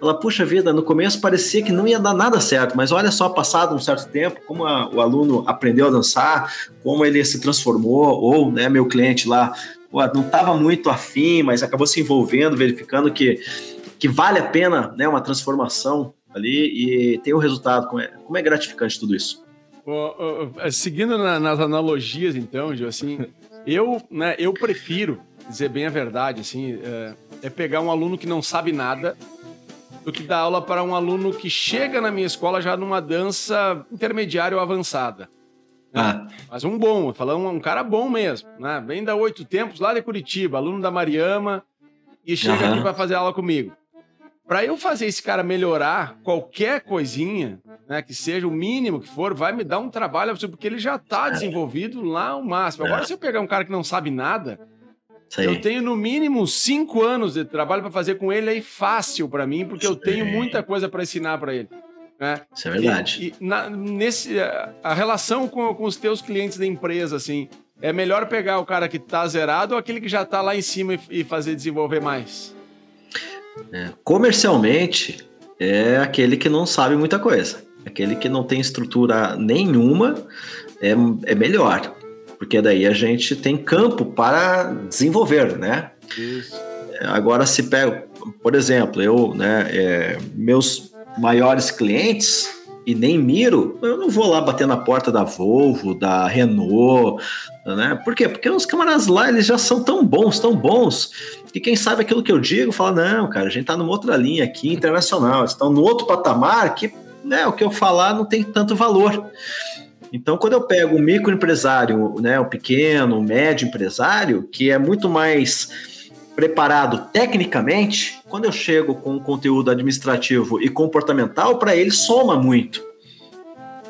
Ela, puxa vida, no começo parecia que não ia dar nada certo, mas olha só, passado um certo tempo, como a, o aluno aprendeu a dançar, como ele se transformou, ou, né, meu cliente lá, pô, não estava muito afim, mas acabou se envolvendo, verificando que, que vale a pena, né, uma transformação ali e tem o um resultado. Como é, como é gratificante tudo isso. seguindo na, nas analogias, então, Gil, assim, eu, né, eu prefiro dizer bem a verdade, assim, é, é pegar um aluno que não sabe nada do que dar aula para um aluno que chega na minha escola já numa dança intermediária ou avançada. Né? Ah. Mas um bom, falando um, um cara bom mesmo, né? Vem da Oito Tempos, lá de Curitiba, aluno da Mariama, e chega uhum. aqui para fazer aula comigo. Para eu fazer esse cara melhorar qualquer coisinha, né, que seja o mínimo que for, vai me dar um trabalho absurdo, porque ele já está desenvolvido lá o máximo. Agora, se eu pegar um cara que não sabe nada, eu tenho no mínimo cinco anos de trabalho para fazer com ele aí fácil para mim, porque eu tenho muita coisa para ensinar para ele. Né? Isso é verdade. E, e na, nesse, a relação com, com os teus clientes da empresa, assim, é melhor pegar o cara que está zerado ou aquele que já está lá em cima e, e fazer desenvolver mais? É, comercialmente, é aquele que não sabe muita coisa. Aquele que não tem estrutura nenhuma é, é melhor. Porque daí a gente tem campo para desenvolver, né? Isso. Agora, se pega, por exemplo, eu, né, é, meus maiores clientes, e nem miro, eu não vou lá bater na porta da Volvo, da Renault, né? Por quê? Porque os camaradas lá, eles já são tão bons, tão bons, que quem sabe aquilo que eu digo, fala, não, cara, a gente tá numa outra linha aqui, internacional, estão no outro patamar que, né, o que eu falar não tem tanto valor. Então, quando eu pego o microempresário, né, o pequeno, médio empresário, que é muito mais preparado tecnicamente, quando eu chego com conteúdo administrativo e comportamental, para ele soma muito.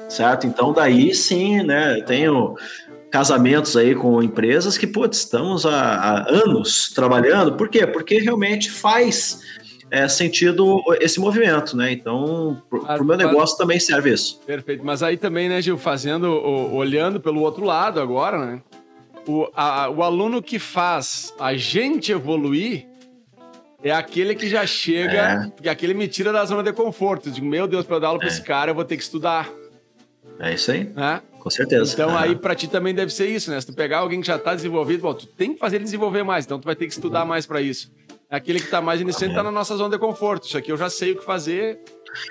Certo? Então, daí sim, né, eu tenho casamentos aí com empresas que, putz, estamos há, há anos trabalhando. Por quê? Porque realmente faz é, sentido esse movimento, né? Então, para o meu negócio também serve isso. Perfeito. Mas aí também, né, Gil, fazendo, olhando pelo outro lado agora, né? O, a, o aluno que faz a gente evoluir é aquele que já chega, é. porque aquele me tira da zona de conforto. Eu digo, meu Deus, para dar aula é. para esse cara, eu vou ter que estudar. É isso aí. É? Com certeza. Então, aí para ti também deve ser isso, né? Se tu pegar alguém que já está desenvolvido, bom, tu tem que fazer ele desenvolver mais, então tu vai ter que estudar mais para isso. É aquele que está mais iniciante está na nossa zona de conforto. Isso aqui eu já sei o que fazer,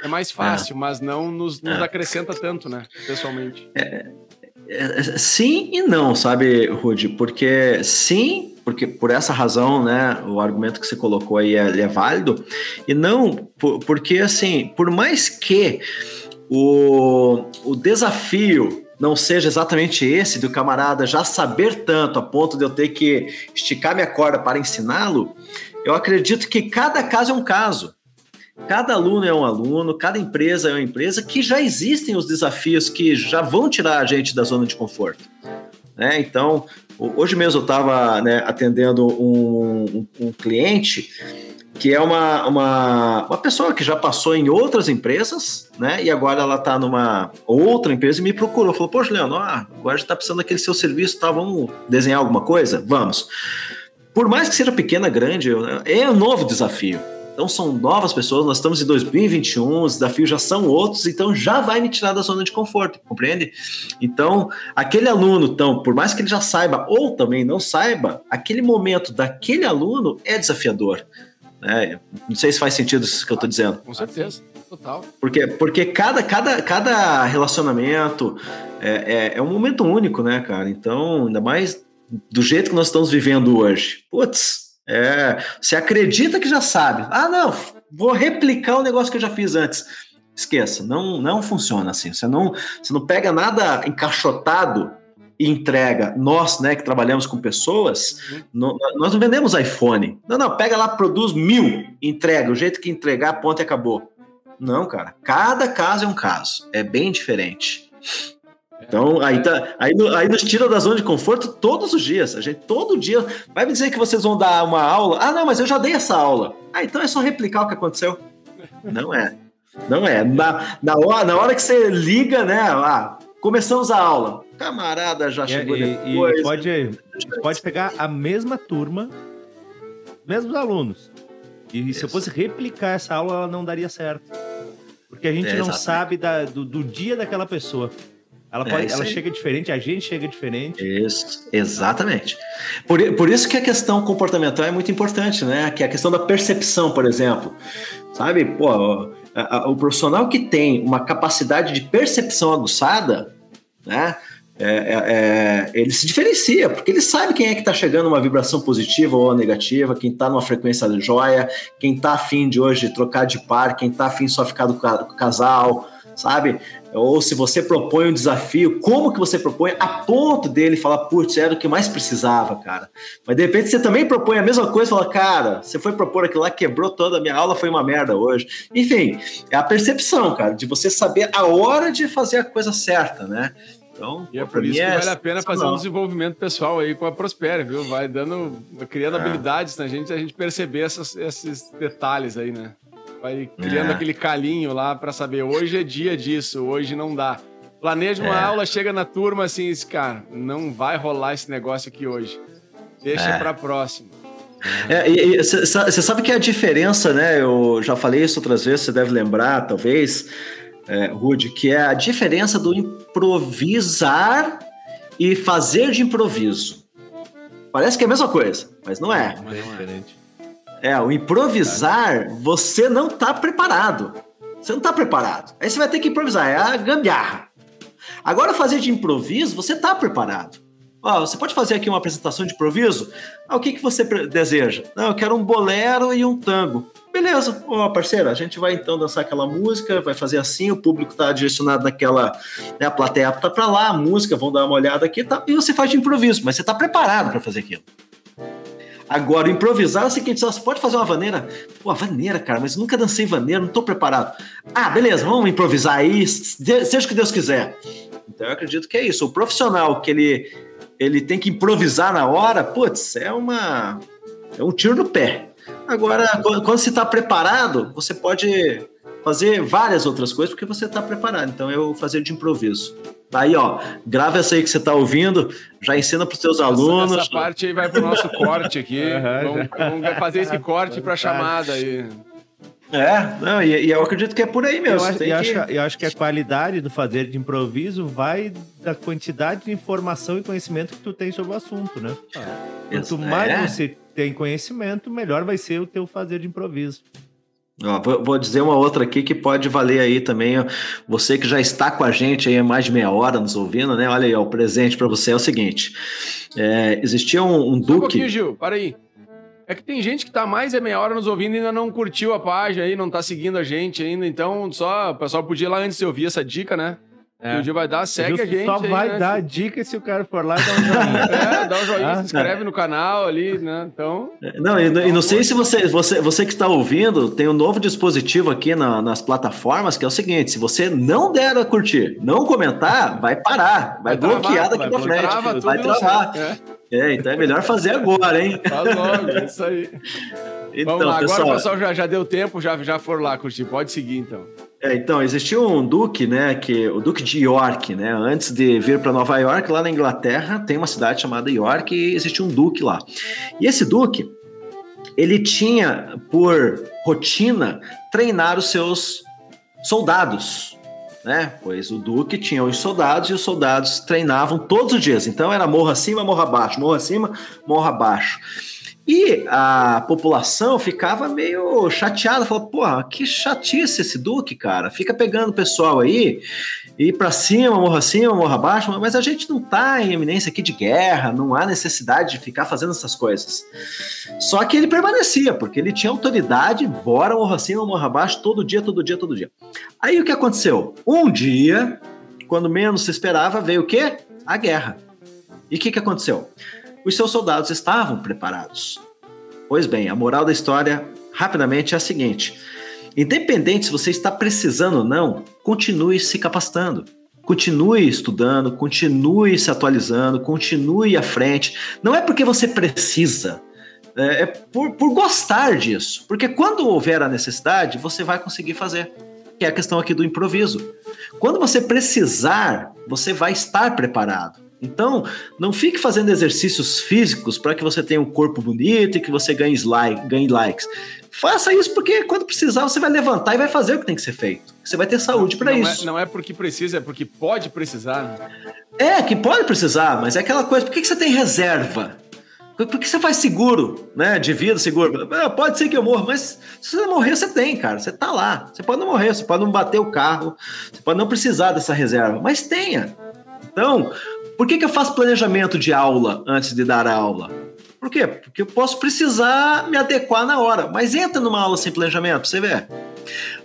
é mais fácil, é. mas não nos, nos é. acrescenta tanto, né? Pessoalmente. É, é, sim e não, sabe, Rude? Porque sim, porque por essa razão, né, o argumento que você colocou aí é, é válido, e não por, porque, assim, por mais que o, o desafio não seja exatamente esse do camarada já saber tanto a ponto de eu ter que esticar minha corda para ensiná-lo, eu acredito que cada caso é um caso. Cada aluno é um aluno, cada empresa é uma empresa que já existem os desafios que já vão tirar a gente da zona de conforto. Né? Então, hoje mesmo eu estava né, atendendo um, um, um, cliente que é uma, uma, uma pessoa que já passou em outras empresas, né? E agora ela está numa outra empresa e me procurou. Falou, poxa, Leandro, agora já está precisando daquele seu serviço, tá? Vamos desenhar alguma coisa? Vamos por mais que seja pequena, grande, é um novo desafio. Então são novas pessoas, nós estamos em 2021, os desafios já são outros, então já vai me tirar da zona de conforto, compreende? Então, aquele aluno, então, por mais que ele já saiba ou também não saiba, aquele momento daquele aluno é desafiador. Né? Não sei se faz sentido isso que eu estou dizendo. Com certeza. Total. Porque, porque cada, cada, cada relacionamento é, é, é um momento único, né, cara? Então, ainda mais do jeito que nós estamos vivendo hoje. Putz, é, você acredita que já sabe. Ah, não, vou replicar o negócio que eu já fiz antes. Esqueça, não, não funciona assim. Você não, você não pega nada encaixotado e entrega. Nós, né, que trabalhamos com pessoas, não, nós não vendemos iPhone. Não, não, pega lá, produz mil, entrega. O jeito que entregar, ponto e acabou. Não, cara. Cada caso é um caso. É bem diferente. Então, aí, tá, aí, aí nos tira da zona de conforto todos os dias. A gente todo dia vai me dizer que vocês vão dar uma aula. Ah, não, mas eu já dei essa aula. Ah, então é só replicar o que aconteceu. Não é. Não é. Na, na, hora, na hora que você liga, né? Ah, começamos a aula. Camarada já chegou e, depois. E pode, pode pegar a mesma turma, mesmos alunos. E Isso. se eu fosse replicar essa aula, ela não daria certo. Porque a gente é, não sabe da, do, do dia daquela pessoa. Ela, pode, é ela chega diferente, a gente chega diferente. Isso, exatamente. Por, por isso que a questão comportamental é muito importante, né? Que é a questão da percepção, por exemplo. Sabe, pô, a, a, o profissional que tem uma capacidade de percepção aguçada, né? É, é, é ele se diferencia, porque ele sabe quem é que está chegando uma vibração positiva ou negativa, quem está numa frequência de joia, quem está afim de hoje trocar de par, quem está afim só ficar do, do casal, sabe? Ou se você propõe um desafio, como que você propõe a ponto dele falar, putz, era o que mais precisava, cara. Mas de repente você também propõe a mesma coisa fala, cara, você foi propor aquilo lá, quebrou toda a minha aula, foi uma merda hoje. Enfim, é a percepção, cara, de você saber a hora de fazer a coisa certa, né? Então, e é por isso que é vale a pena fazer um desenvolvimento pessoal aí com a Prospera, viu? Vai dando, criando é. habilidades na gente, a gente perceber essas, esses detalhes aí, né? Vai criando é. aquele calinho lá para saber, hoje é dia disso, hoje não dá. Planeja uma é. aula, chega na turma assim, esse cara, não vai rolar esse negócio aqui hoje. Deixa é. para próxima. Você sabe que a diferença, né? Eu já falei isso outras vezes, você deve lembrar, talvez, é, Rude, que é a diferença do improvisar e fazer de improviso. Parece que é a mesma coisa, mas não é. Não é diferente. É, o improvisar, você não está preparado. Você não está preparado. Aí você vai ter que improvisar, é a gambiarra. Agora, fazer de improviso, você está preparado. Ó, você pode fazer aqui uma apresentação de improviso? Ah, o que, que você deseja? Não, eu quero um bolero e um tango. Beleza, ó, parceira, a gente vai então dançar aquela música, vai fazer assim, o público está direcionado naquela, né, a plateia tá para lá, a música, vão dar uma olhada aqui, tá, e você faz de improviso, mas você está preparado para fazer aquilo. Agora, improvisar é o seguinte: você pode fazer uma vaneira. Pô, vaneira, cara, mas nunca dancei vaneira, não tô preparado. Ah, beleza, vamos improvisar aí, seja o que Deus quiser. Então eu acredito que é isso. O profissional que ele, ele tem que improvisar na hora, putz, é uma. É um tiro no pé. Agora, quando você está preparado, você pode fazer várias outras coisas porque você está preparado. Então, eu fazer de improviso. Tá aí, ó. Grava essa aí que você está ouvindo, já ensina para os seus alunos. Essa parte aí vai para o nosso corte aqui. Uhum, vamos, vamos, fazer esse corte para a chamada aí. É, não, e, e, eu acredito que é por aí mesmo. Eu acho, eu, acho, eu acho, que a qualidade do fazer de improviso vai da quantidade de informação e conhecimento que tu tem sobre o assunto, né? Ah, Quanto mais é. você tem conhecimento, melhor vai ser o teu fazer de improviso. Ó, vou, vou, dizer uma outra aqui que pode valer aí também. Você que já está com a gente aí há mais de meia hora nos ouvindo, né? Olha aí, ó, o presente para você é o seguinte: é, existia um, um Duque. Um pouquinho, Gil, para aí. É que tem gente que tá mais de meia hora nos ouvindo e ainda não curtiu a página aí, não tá seguindo a gente ainda. Então, só o pessoal podia ir lá antes de ouvir essa dica, né? É. E o dia vai dar, segue a gente. Só aí, vai né? dar dica se o cara for lá e dar um joinha. é, dá um joinha, ah, se inscreve no canal ali, né? Então. Não, e, e não sei se você, você, você que está ouvindo, tem um novo dispositivo aqui na, nas plataformas que é o seguinte: se você não der a curtir, não comentar, vai parar, vai, vai bloquear daqui para frente. Trava vai travar. É. é. então é melhor fazer agora, hein? Faz logo, é isso aí. Então, Vamos lá, pessoal, agora o pessoal já, já deu tempo, já, já for lá curtir. Pode seguir então. É, então, existia um duque, né, que o duque de York, né, antes de vir para Nova York, lá na Inglaterra, tem uma cidade chamada York e existia um duque lá. E esse duque, ele tinha por rotina treinar os seus soldados, né? Pois o duque tinha os soldados e os soldados treinavam todos os dias. Então era morro acima, morro abaixo, morro acima, morro abaixo. E a população ficava meio chateada, falou: porra, que chatice esse Duque, cara. Fica pegando o pessoal aí, ir para cima, morra acima, morra abaixo, mas a gente não tá em eminência aqui de guerra, não há necessidade de ficar fazendo essas coisas. Só que ele permanecia, porque ele tinha autoridade, bora morra acima, morra abaixo, todo dia, todo dia, todo dia. Aí o que aconteceu? Um dia, quando menos se esperava, veio o quê? A guerra. E o que, que aconteceu? Os seus soldados estavam preparados. Pois bem, a moral da história, rapidamente, é a seguinte: independente se você está precisando ou não, continue se capacitando. Continue estudando, continue se atualizando, continue à frente. Não é porque você precisa, é, é por, por gostar disso. Porque quando houver a necessidade, você vai conseguir fazer. Que é a questão aqui do improviso. Quando você precisar, você vai estar preparado. Então, não fique fazendo exercícios físicos para que você tenha um corpo bonito e que você ganhe, like, ganhe likes. Faça isso porque quando precisar você vai levantar e vai fazer o que tem que ser feito. Você vai ter saúde para é, isso. É, não é porque precisa, é porque pode precisar. Né? É, que pode precisar, mas é aquela coisa. Por que, que você tem reserva? Por que você faz seguro, né? De vida, seguro. Ah, pode ser que eu morra, mas se você morrer, você tem, cara. Você tá lá. Você pode não morrer, você pode não bater o carro, você pode não precisar dessa reserva, mas tenha. Então, por que, que eu faço planejamento de aula antes de dar a aula? Por quê? Porque eu posso precisar me adequar na hora. Mas entra numa aula sem planejamento, você vê.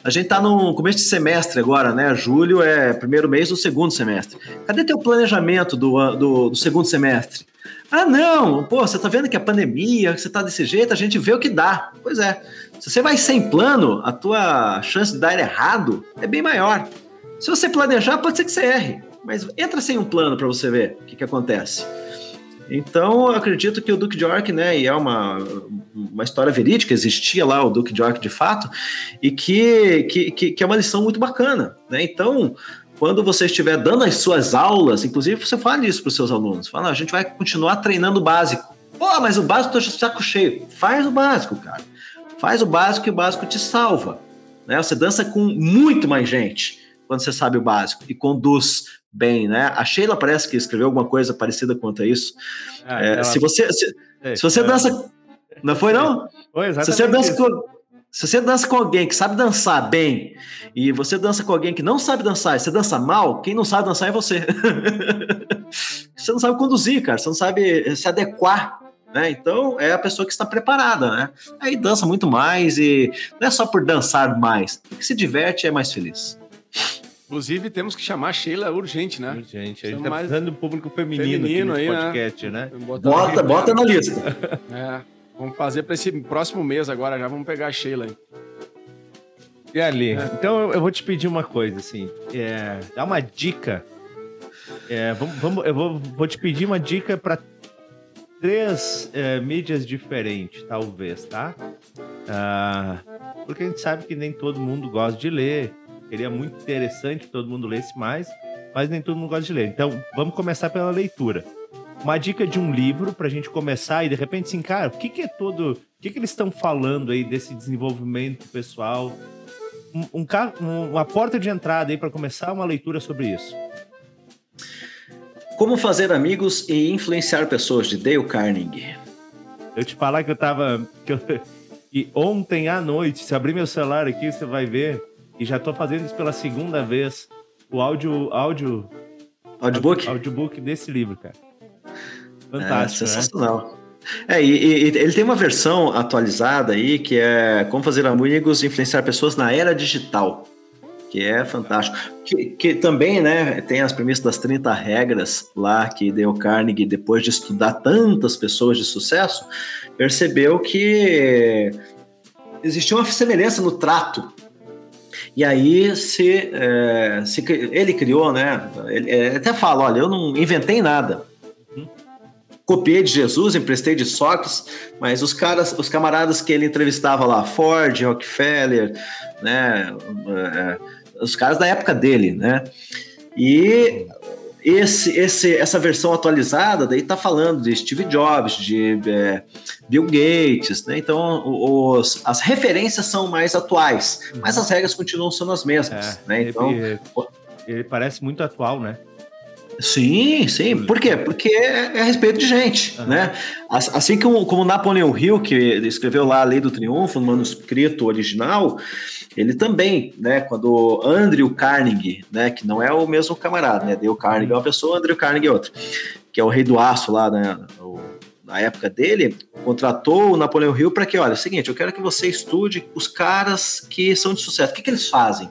A gente está no começo de semestre agora, né? Julho é primeiro mês do segundo semestre. Cadê teu planejamento do, do, do segundo semestre? Ah, não, pô, você tá vendo que a pandemia, você tá desse jeito, a gente vê o que dá. Pois é. Se você vai sem plano, a tua chance de dar errado é bem maior. Se você planejar, pode ser que você erre, mas entra sem um plano para você ver o que, que acontece. Então, acredito que o Duke de York, né, e é uma, uma história verídica, existia lá o Duke de York de fato, e que, que, que é uma lição muito bacana, né? Então, quando você estiver dando as suas aulas, inclusive você fala isso para os seus alunos, fala, a gente vai continuar treinando o básico. Pô, mas o básico está de saco cheio. Faz o básico, cara. Faz o básico e o básico te salva. Né? Você dança com muito mais gente quando você sabe o básico e conduz bem, né? A Sheila parece que escreveu alguma coisa parecida quanto a isso. Ah, é, ela... Se você se, é, se você é. dança, não foi não? Foi. Se você dança com, se você dança com alguém que sabe dançar bem e você dança com alguém que não sabe dançar e você dança mal, quem não sabe dançar é você. você não sabe conduzir, cara. Você não sabe se adequar né? Então é a pessoa que está preparada, né? Aí dança muito mais e não é só por dançar mais, que se diverte é mais feliz. Inclusive, temos que chamar a Sheila urgente, né? Urgente. A gente tá mais precisando do público feminino, feminino aqui aí, né? podcast, né? né? Bota, bota na lista. É, vamos fazer para esse próximo mês agora, já vamos pegar a Sheila aí. E ali, é. então eu vou te pedir uma coisa, assim, é, dá uma dica. É, vamos, vamos, eu vou, vou te pedir uma dica para três é, mídias diferentes, talvez, tá? Ah, porque a gente sabe que nem todo mundo gosta de ler, Seria muito interessante que todo mundo lesse mais, mas nem todo mundo gosta de ler. Então, vamos começar pela leitura. Uma dica de um livro para a gente começar e de repente, assim, cara, o que, que é todo. O que, que eles estão falando aí desse desenvolvimento pessoal? Um, um, uma porta de entrada aí para começar uma leitura sobre isso. Como fazer amigos e influenciar pessoas, de Dale Carnegie. Eu te falar que eu tava. Que, eu, que ontem à noite, se abrir meu celular aqui, você vai ver e já estou fazendo isso pela segunda vez. O áudio. áudio audiobook? Audiobook desse livro, cara. Fantástico. É, sensacional. Né? É, e, e, ele tem uma versão atualizada aí que é Como Fazer Amigos e Influenciar Pessoas na Era Digital, que é fantástico. Que, que, também, né, tem as premissas das 30 regras lá que Dale Carnegie, depois de estudar tantas pessoas de sucesso, percebeu que existia uma semelhança no trato e aí se, é, se ele criou, né? Ele, ele, até fala, olha, eu não inventei nada. Copiei de Jesus, emprestei de Sócrates, mas os caras, os camaradas que ele entrevistava lá, Ford, Rockefeller, né? É, os caras da época dele, né? E esse, esse, essa versão atualizada daí está falando de Steve Jobs, de é, Bill Gates, né? Então os, as referências são mais atuais, mas as regras continuam sendo as mesmas, é, né? Então ele, ele parece muito atual, né? Sim, sim. Por quê? Porque é, é a respeito de gente, uhum. né? Assim como, como Napoleão Hill, que escreveu lá a Lei do Triunfo, no manuscrito original, ele também, né, quando Andrew Carnegie, né, que não é o mesmo camarada, né, Dale Carnegie é uma pessoa, Andrew Carnegie é outra, que é o rei do aço lá, né, o, na época dele, contratou o Napoleão Hill para que, olha, é o seguinte, eu quero que você estude os caras que são de sucesso, o que, que eles fazem?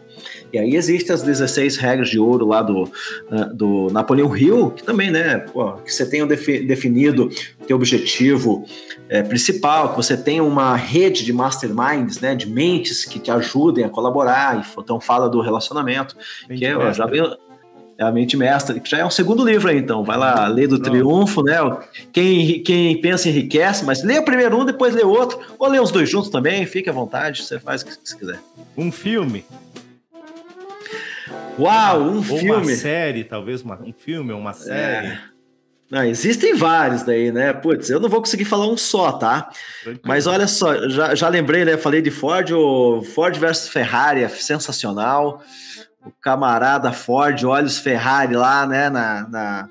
E aí existem as 16 regras de ouro lá do, uh, do Napoleão Hill, que também, né, pô, que você tenha definido teu objetivo é, principal, que você tenha uma rede de masterminds, né, de mentes que te ajudem a colaborar, então fala do relacionamento, Mente que é, já veio, é a mente mestra, que já é um segundo livro aí, então, vai lá, lê do Triunfo, né, quem, quem pensa enriquece, mas lê o primeiro um, depois lê o outro, ou lê os dois juntos também, fique à vontade, você faz o que você quiser. Um filme, Uau, um ou filme. Uma série, talvez uma, um filme ou uma é. série. É. Não, existem vários daí, né? Putz, eu não vou conseguir falar um só, tá? Mas olha só, já, já lembrei, né? Falei de Ford, o Ford versus Ferrari é sensacional. O camarada Ford, olha os Ferrari lá, né? Na, na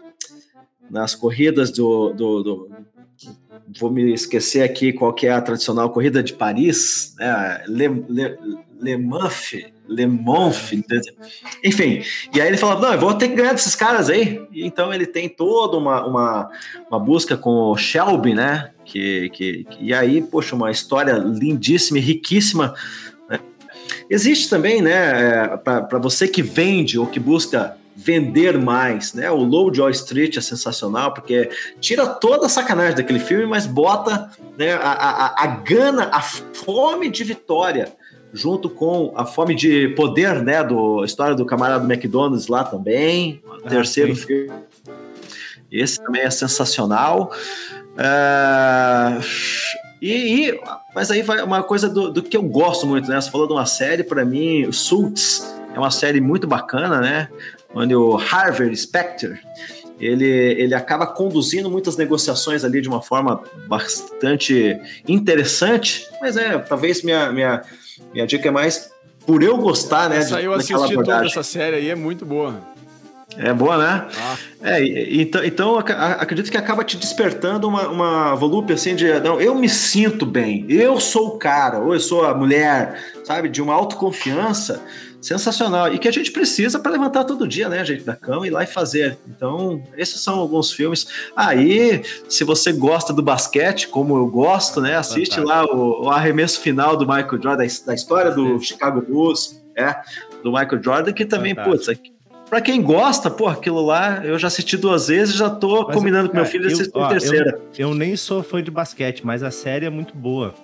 nas corridas do, do, do, Vou me esquecer aqui qual que é a tradicional corrida de Paris, né? Le, Le, Le Mans, Le Mans, enfim. E aí ele falava, não, eu vou ter que ganhar desses caras aí. E então ele tem toda uma, uma, uma busca com o Shelby, né? Que, que, e aí, poxa, uma história lindíssima e riquíssima. Existe também, né, é, para você que vende ou que busca vender mais, né? O Low Joy Street é sensacional porque tira toda a sacanagem daquele filme, mas bota né, a, a, a gana, a fome de vitória junto com a fome de poder, né, do história do camarada do McDonald's lá também, ah, terceiro sim. filme. Esse também é sensacional. Uh, e, e, mas aí vai uma coisa do, do, que eu gosto muito, né? Você falou de uma série, para mim, Suits é uma série muito bacana, né? Onde o Harvey Specter ele, ele acaba conduzindo muitas negociações ali de uma forma bastante interessante, mas é, talvez minha, minha, minha dica é mais por eu gostar, né? Essa de, eu assisti toda essa série aí, é muito boa. É boa, né? Ah. É, então, então acredito que acaba te despertando uma, uma volúpia assim de não, eu me sinto bem, eu sou o cara, ou eu sou a mulher, sabe? De uma autoconfiança sensacional. E que a gente precisa para levantar todo dia, né, gente, da cama e ir lá e fazer. Então, esses são alguns filmes. Aí, se você gosta do basquete, como eu gosto, né, assiste Fantástico. lá o, o, arremesso final do Michael Jordan, da, história do Chicago Bulls, é, do Michael Jordan, que também, Fantástico. putz, Pra quem gosta, pô, aquilo lá, eu já assisti duas vezes e já tô mas, combinando com meu filho de assistir a terceira. Eu, eu, nem sou fã de basquete, mas a série é muito boa.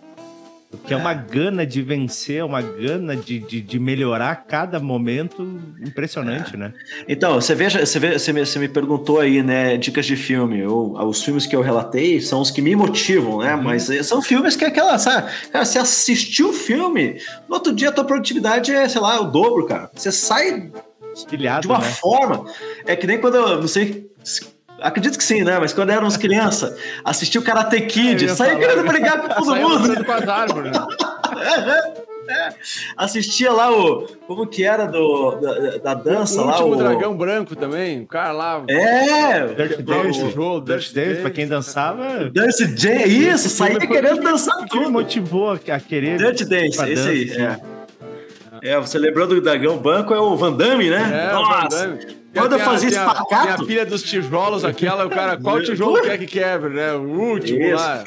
Porque é, é uma gana de vencer, uma gana de, de, de melhorar cada momento impressionante, é. né? Então, você veja, você, vê, você, me, você me perguntou aí, né, dicas de filme. Eu, os filmes que eu relatei são os que me motivam, né? Uhum. Mas eh, são filmes que é aquela, sabe? Cara, você assistiu o filme, no outro dia a tua produtividade é, sei lá, o dobro, cara. Você sai Estilhado, de uma né? forma. É que nem quando eu, não sei Acredito que sim, né? Mas quando éramos criança, assistiu Karate Kid, é, saía querendo brigar com todo mundo. Com as árvores. É, é. Assistia lá o. Como que era do, da, da dança o lá? O dragão branco também. O cara lá. É! Dirty Dance. O Dirty Dance, pra quem dançava. Dirty Dance, isso, saía querendo dançar tudo. Que motivou a querer. Dirty Dance, esse aí. Assim. É. É, você lembrou do Dragão Branco, é o Van Damme, né? É, Nossa! Quando eu fazia espacato... Tem a pilha dos tijolos, aquela, o cara, qual tijolo quer que quebre, né? O último Isso. lá.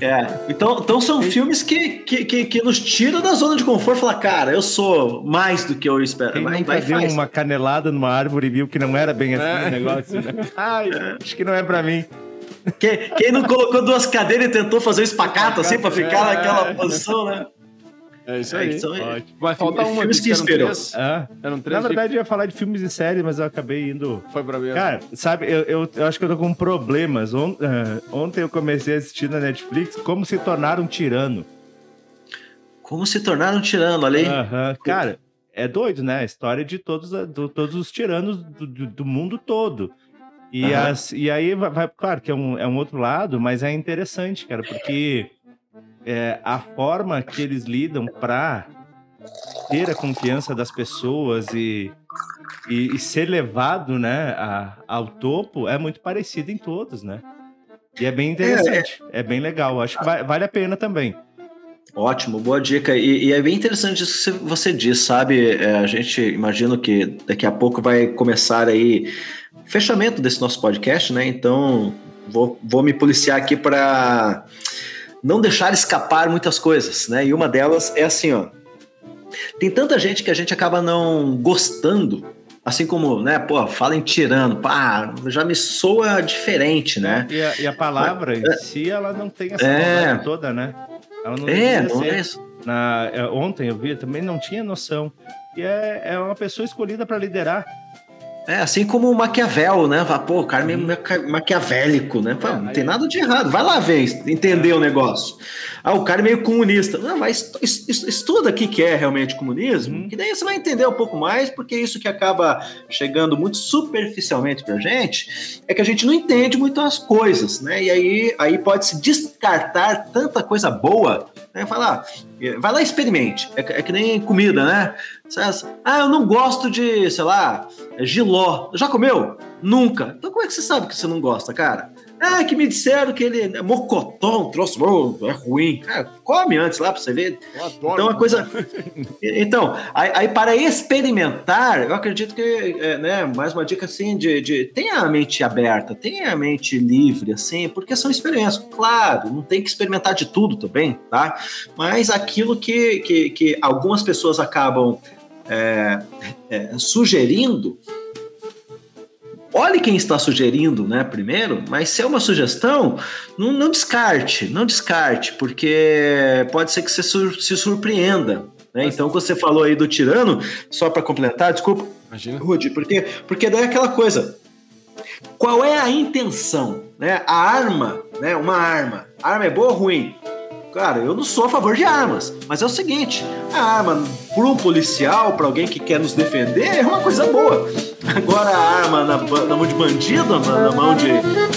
É, então, então são filmes que, que, que, que, nos tiram da zona de conforto. Falar, cara, eu sou mais do que eu espero. Quem vai, vai, deu uma canelada numa árvore e viu que não era bem assim é. o negócio, né? Ai, é. acho que não é pra mim. Quem, quem não colocou duas cadeiras e tentou fazer um espacato, assim pra ficar é. naquela posição, né? É isso aí. Então, Vai faltar uma filmes que esperou. É. Eram três Na verdade, eu ia falar de filmes e séries, mas eu acabei indo. Foi pra mim. Cara, sabe, eu, eu, eu, acho que eu tô com problemas. Uh, ontem eu comecei a assistir na Netflix Como se tornar um tirano. Como se tornar um tirano, olha aí. Uh -huh. Cara, é doido, né? A história de todos, do, todos os tiranos do, do, do mundo todo. E, uh -huh. as, e aí, vai, vai, claro que é um, é um outro lado, mas é interessante, cara, porque é, a forma que eles lidam para ter a confiança das pessoas e, e, e ser levado né, a, ao topo é muito parecido em todos, né? E é bem interessante, é, é, é bem legal. Acho que vai, vale a pena também. Ótimo, boa dica. E, e, é bem interessante isso que você diz, sabe? É, a gente imagino que daqui a pouco vai começar aí fechamento desse nosso podcast, né? Então vou, vou me policiar aqui para não deixar escapar muitas coisas, né? E uma delas é assim, ó. Tem tanta gente que a gente acaba não gostando, assim como, né, pô, fala em tirano, pá, já me soa diferente, né? E a, e a palavra Mas, em é, si, ela não tem essa é, toda, né? Ela não é, não é isso. Na, é, ontem eu vi, também não tinha noção. E é, é uma pessoa escolhida para liderar. É, assim como o Maquiavel, né? Pô, o cara é meio maquiavélico, né? Pô, não tem nada de errado. Vai lá ver, entender o negócio. Ah, o cara é meio comunista. Não, vai estuda o que é realmente comunismo, uhum. que daí você vai entender um pouco mais, porque isso que acaba chegando muito superficialmente pra gente é que a gente não entende muito as coisas, né? E aí, aí pode se descartar tanta coisa boa, né? Falar, ah, vai lá e experimente. É, é que nem comida, né? Ah, eu não gosto de, sei lá, giló. Já comeu? Nunca. Então como é que você sabe que você não gosta, cara? Ah, que me disseram que ele é mocotó, um troço oh, é ruim. Cara, come antes lá pra você ver. Então, a coisa. então, aí, aí, para experimentar, eu acredito que, é, né, mais uma dica assim de, de. Tenha a mente aberta, tenha a mente livre, assim, porque são experiências. Claro, não tem que experimentar de tudo também, tá? Mas aquilo que, que, que algumas pessoas acabam é, é, sugerindo olhe quem está sugerindo, né, primeiro, mas se é uma sugestão, não, não descarte, não descarte, porque pode ser que você sur se surpreenda. Né? Então, você falou aí do tirano, só para complementar, desculpa, Imagina. Rude, porque, porque daí é aquela coisa, qual é a intenção? Né? A arma, né? uma arma, a arma é boa ou ruim? Cara, eu não sou a favor de armas, mas é o seguinte: a arma para um policial, para alguém que quer nos defender, é uma coisa boa. Agora a arma na, na mão de bandido, na, na, mão de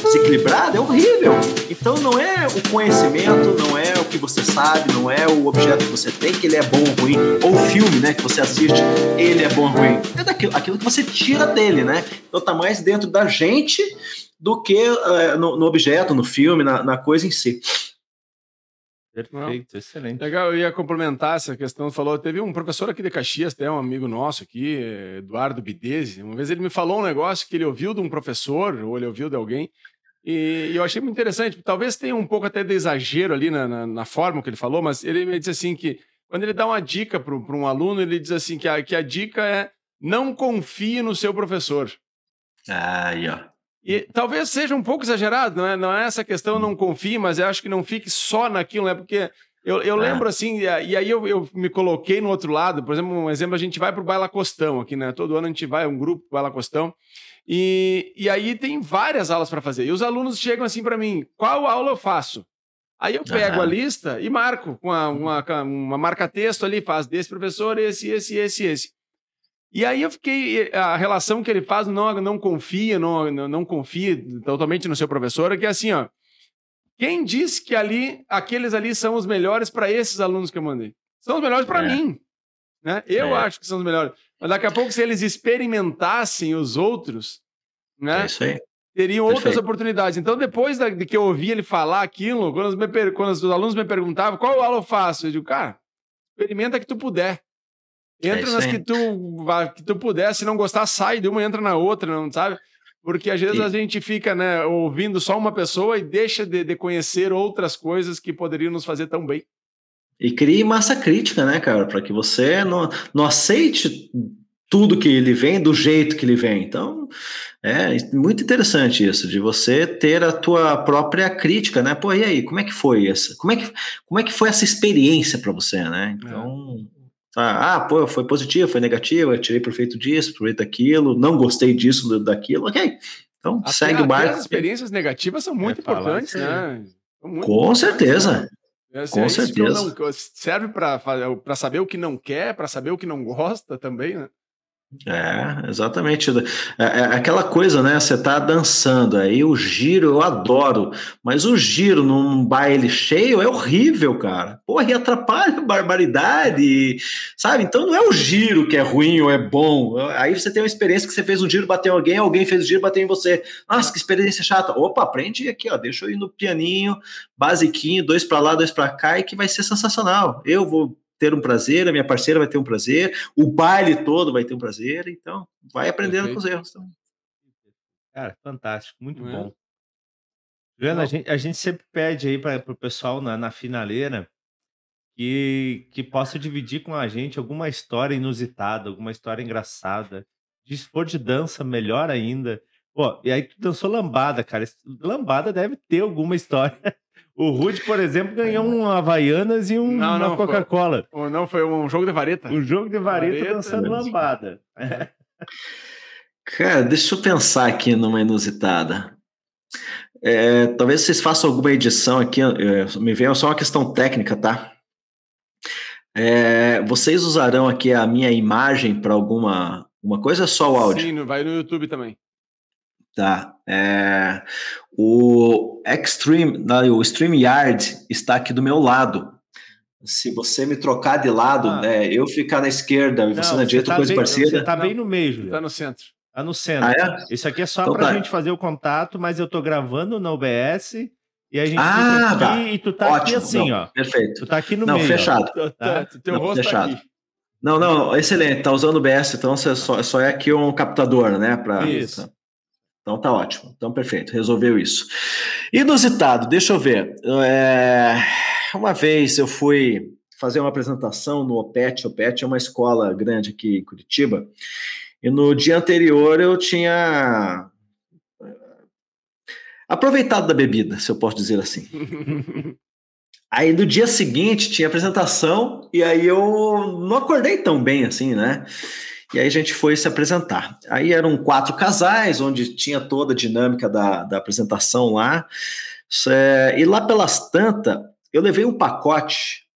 desequilibrado, é horrível. Então não é o conhecimento, não é o que você sabe, não é o objeto que você tem que ele é bom ou ruim, ou o filme, né, que você assiste, ele é bom ou ruim. É daquilo, aquilo que você tira dele, né? Então tá mais dentro da gente do que uh, no, no, objeto, no filme, na, na coisa em si. Perfeito, excelente. Legal, eu ia complementar essa questão. Falou, teve um professor aqui de Caxias, até um amigo nosso aqui, Eduardo Bidese. Uma vez ele me falou um negócio que ele ouviu de um professor, ou ele ouviu de alguém, e, eu achei muito interessante. Talvez tenha um pouco até de exagero ali na, na, na forma que ele falou, mas ele me disse assim que quando ele dá uma dica para um aluno, ele diz assim que a, que a dica é não confie no seu professor. Aí, ó. E talvez seja um pouco exagerado, não é, não é essa questão, não confie, mas eu acho que não fique só naquilo, né? Porque eu, eu é. lembro assim, e aí eu, eu, me coloquei no outro lado, por exemplo, um exemplo, a gente vai para o Baila Costão aqui, né? Todo ano a gente vai, um grupo Baila Costão, e, e aí tem várias aulas para fazer. E os alunos chegam assim para mim, qual aula eu faço? Aí eu pego uhum. a lista e marco com uma, uma, uma marca-texto ali, faz desse professor, esse, esse, esse, esse. E aí eu fiquei. A relação que ele faz, não, não confia, não, não confia totalmente no seu professor, é que é assim, ó. Quem disse que ali, aqueles ali são os melhores para esses alunos que eu mandei? São os melhores para é. mim. Né? Eu é. acho que são os melhores. Mas daqui a pouco, se eles experimentassem os outros, né? É teriam Perfeito. outras oportunidades. Então, depois da, de que eu ouvi ele falar aquilo, quando os, me, quando os alunos me perguntavam qual aula eu faço, eu digo, cara, experimenta que tu puder. Entra é nas que tu, que tu puder, se não gostar, sai de uma, entra na outra, não sabe? Porque às vezes a gente fica, né, ouvindo só uma pessoa e deixa de, de conhecer outras coisas que poderiam nos fazer tão bem. E crie massa crítica, né, cara? Para que você não, não aceite tudo que ele vem do jeito que ele vem. Então, é muito interessante isso, de você ter a tua própria crítica, né? Pô, e aí, como é que foi essa? Como é que, como é que foi essa experiência para você, né? Então, é. Ah, ah, pô, foi positivo, foi negativo, eu tirei proveito disso, proveito daquilo, não gostei disso, daquilo, ok. Então, até, segue o barco. As experiências negativas são muito é importantes, né? Muito Com certeza. Né? Com é certeza. Não, serve para saber o que não quer, para saber o que não gosta também, né? É, exatamente. É, é, aquela coisa, né? Você tá dançando, aí o giro eu adoro, mas o giro num baile cheio é horrível, cara. Porra, e atrapalha barbaridade, sabe? Então não é o giro que é ruim ou é bom. Aí você tem uma experiência que você fez um giro, bateu em alguém, alguém fez o giro, bateu em você. Nossa, que experiência chata. Opa, aprende aqui, ó. Deixa eu ir no pianinho, basiquinho, dois para lá, dois para cá, e que vai ser sensacional. Eu vou ter um prazer, a minha parceira vai ter um prazer, o baile todo vai ter um prazer, então vai aprendendo Perfeito. com os erros também. Cara, fantástico, muito é? bom. Juliana, a gente, a gente sempre pede aí para o pessoal na, na finaleira que, que possa dividir com a gente alguma história inusitada, alguma história engraçada. Se for de dança, melhor ainda. Pô, e aí tu dançou lambada, cara. Lambada deve ter alguma história o Rude, por exemplo, ganhou um Havaianas e um, não, uma Coca-Cola. Não, foi um jogo de vareta. Um jogo de vareta, vareta dançando lambada. Cara, deixa eu pensar aqui numa inusitada. É, talvez vocês façam alguma edição aqui, é, me veio só uma questão técnica, tá? É, vocês usarão aqui a minha imagem para alguma uma coisa ou só o áudio? Sim, vai no YouTube também. Tá. É, o Extreme, o StreamYard está aqui do meu lado. Se você me trocar de lado, ah. né, eu ficar na esquerda e você na direita, tá coisa bem, parecida. Você está bem no meio, Juliano. Está no centro. Tá no centro. Ah, é? Isso aqui é só então, pra tá. gente fazer o contato, mas eu tô gravando no OBS e a gente ah, aqui tá. e tu tá Ótimo. aqui assim, não, ó. Perfeito. Tu tá aqui no não, meio. Fechado. Ó. Tá? Teu não, rosto tá fechado. Tá aqui. Não, não, excelente. Tá usando o OBS, então você só, só é aqui um captador, né? Pra... Isso. Então tá ótimo. Então perfeito, resolveu isso. Inusitado, deixa eu ver. É... Uma vez eu fui fazer uma apresentação no OPET. OPET é uma escola grande aqui em Curitiba. E no dia anterior eu tinha eh, aproveitado da bebida, se eu posso dizer assim. aí no dia seguinte tinha apresentação e aí eu não acordei tão bem assim, né? E aí a gente foi se apresentar. Aí eram quatro casais, onde tinha toda a dinâmica da, da apresentação lá. E lá pelas tantas, eu levei um pacote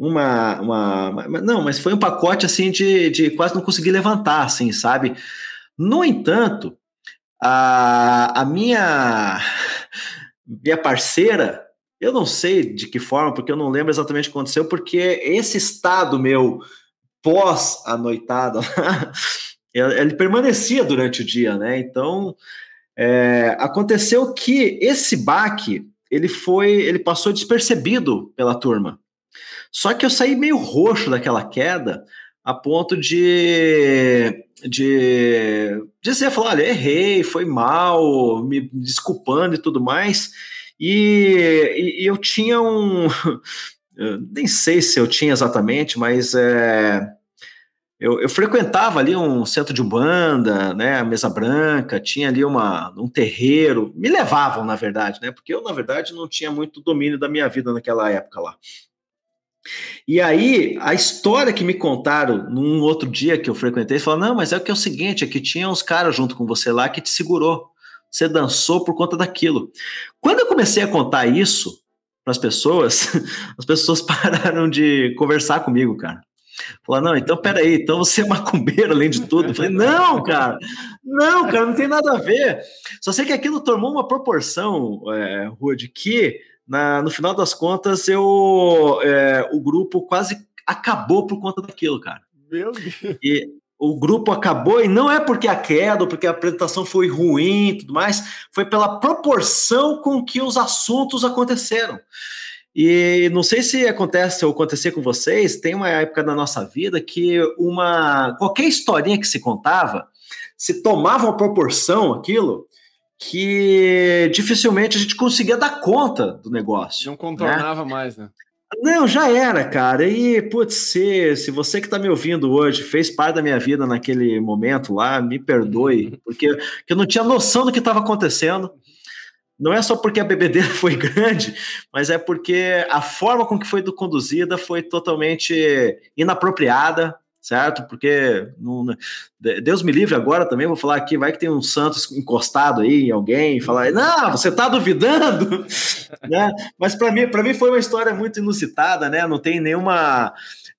uma, uma, Não, mas foi um pacote assim de, de quase não conseguir levantar, assim, sabe? No entanto, a, a minha, minha parceira, eu não sei de que forma, porque eu não lembro exatamente o que aconteceu, porque esse estado meu pós a noitada, ele permanecia durante o dia, né? Então, é, aconteceu que esse baque ele foi, ele passou despercebido pela turma. Só que eu saí meio roxo daquela queda, a ponto de, de dizer, falar, olha, errei, foi mal, me desculpando e tudo mais. E, e, e eu tinha um. Eu nem sei se eu tinha exatamente, mas é, eu, eu, frequentava ali um centro de umbanda, né, a mesa branca, tinha ali uma, um terreiro, me levavam, na verdade, né, porque eu, na verdade, não tinha muito domínio da minha vida naquela época lá. E aí, a história que me contaram num outro dia que eu frequentei, falaram: não, mas é que é o seguinte: é que tinha uns caras junto com você lá que te segurou. Você dançou por conta daquilo. Quando eu comecei a contar isso para as pessoas, as pessoas pararam de conversar comigo, cara. Falaram, não, então peraí, então você é macumbeiro além de tudo. Eu falei, não, cara, não, cara, não tem nada a ver. Só sei que aquilo tomou uma proporção, é, Rua, de que na, no final das contas, eu, é, o grupo quase acabou por conta daquilo, cara. Meu Deus. E o grupo acabou, e não é porque a queda, ou porque a apresentação foi ruim e tudo mais, foi pela proporção com que os assuntos aconteceram. E não sei se acontece ou acontecer com vocês, tem uma época da nossa vida que uma qualquer historinha que se contava, se tomava uma proporção aquilo, que dificilmente a gente conseguia dar conta do negócio. Não contornava né? mais, né? Não, já era, cara. E, putz, se, se você que está me ouvindo hoje fez parte da minha vida naquele momento lá, me perdoe, porque eu não tinha noção do que estava acontecendo. Não é só porque a bebedeira foi grande, mas é porque a forma com que foi conduzida foi totalmente inapropriada, certo? Porque não, né, Deus me livre agora também, vou falar aqui, vai que tem um Santos encostado aí em alguém falar, não, você tá duvidando, né? Mas para mim, para mim foi uma história muito inusitada, né? Não tem nenhuma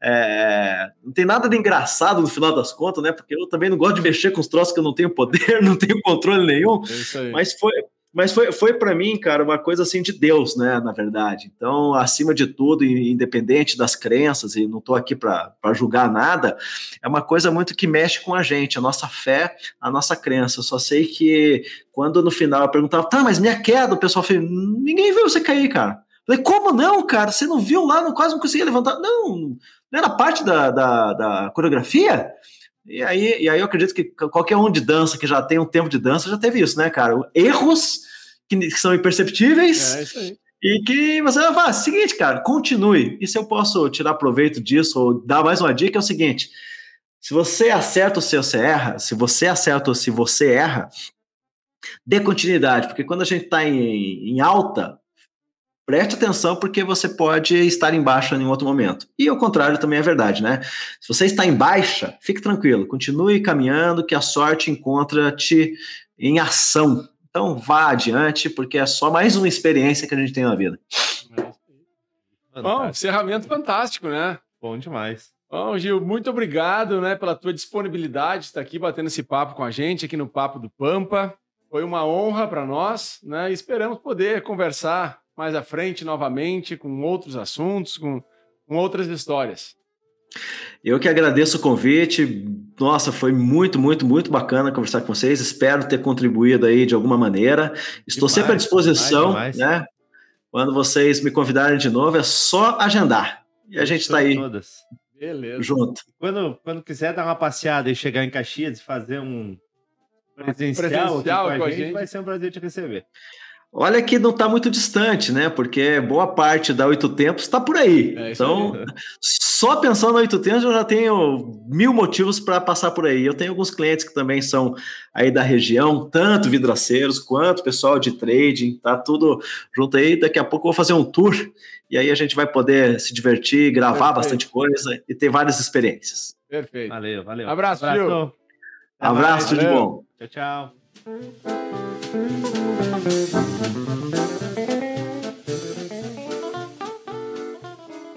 é, não tem nada de engraçado no final das contas, né? Porque eu também não gosto de mexer com os troços que eu não tenho poder, não tenho controle nenhum. É mas foi, mas foi, foi para mim, cara, uma coisa assim de Deus, né, na verdade. Então, acima de tudo, independente das crenças, e não estou aqui para julgar nada, é uma coisa muito que mexe com a gente, a nossa fé, a nossa crença. Eu só sei que quando no final eu perguntava, tá, mas minha queda, o pessoal falou, ninguém viu você cair, cara. Eu falei, como não, cara? Você não viu lá, não, quase não conseguia levantar. Não, não era parte da, da, da coreografia? E aí, e aí eu acredito que qualquer um de dança que já tem um tempo de dança já teve isso, né, cara? Erros que, que são imperceptíveis. É isso aí. E que você vai falar, seguinte, cara, continue. E se eu posso tirar proveito disso ou dar mais uma dica, é o seguinte: se você acerta ou se você erra, se você acerta ou se você erra, dê continuidade, porque quando a gente está em, em alta, Preste atenção porque você pode estar em baixa em outro momento. E o contrário também é verdade, né? Se você está em baixa, fique tranquilo, continue caminhando que a sorte encontra-te em ação. Então vá adiante, porque é só mais uma experiência que a gente tem na vida. Bom, encerramento fantástico, né? Bom demais. Bom, Gil, muito obrigado né, pela tua disponibilidade de estar aqui batendo esse papo com a gente aqui no Papo do Pampa. Foi uma honra para nós, né? E esperamos poder conversar mais à frente novamente com outros assuntos, com, com outras histórias. Eu que agradeço o convite. Nossa, foi muito, muito, muito bacana conversar com vocês. Espero ter contribuído aí de alguma maneira. Estou demais, sempre à disposição, demais, demais. né? Quando vocês me convidarem de novo, é só agendar. E a gente está aí. Todas. Beleza. Junto. Quando, quando quiser dar uma passeada e chegar em Caxias e fazer um presencial, presencial com, a, com gente, a gente, vai ser um prazer te receber. Olha que não está muito distante, né? Porque boa parte da Oito Tempos está por aí. É então, aí. só pensando na Oito Tempos, eu já tenho mil motivos para passar por aí. Eu tenho alguns clientes que também são aí da região, tanto vidraceiros quanto pessoal de trading, tá tudo junto aí. Daqui a pouco eu vou fazer um tour e aí a gente vai poder se divertir, gravar Perfeito. bastante coisa e ter várias experiências. Perfeito. Valeu, valeu. Abraço, Abraço. Abraço, de bom. Tchau, tchau. Thank you.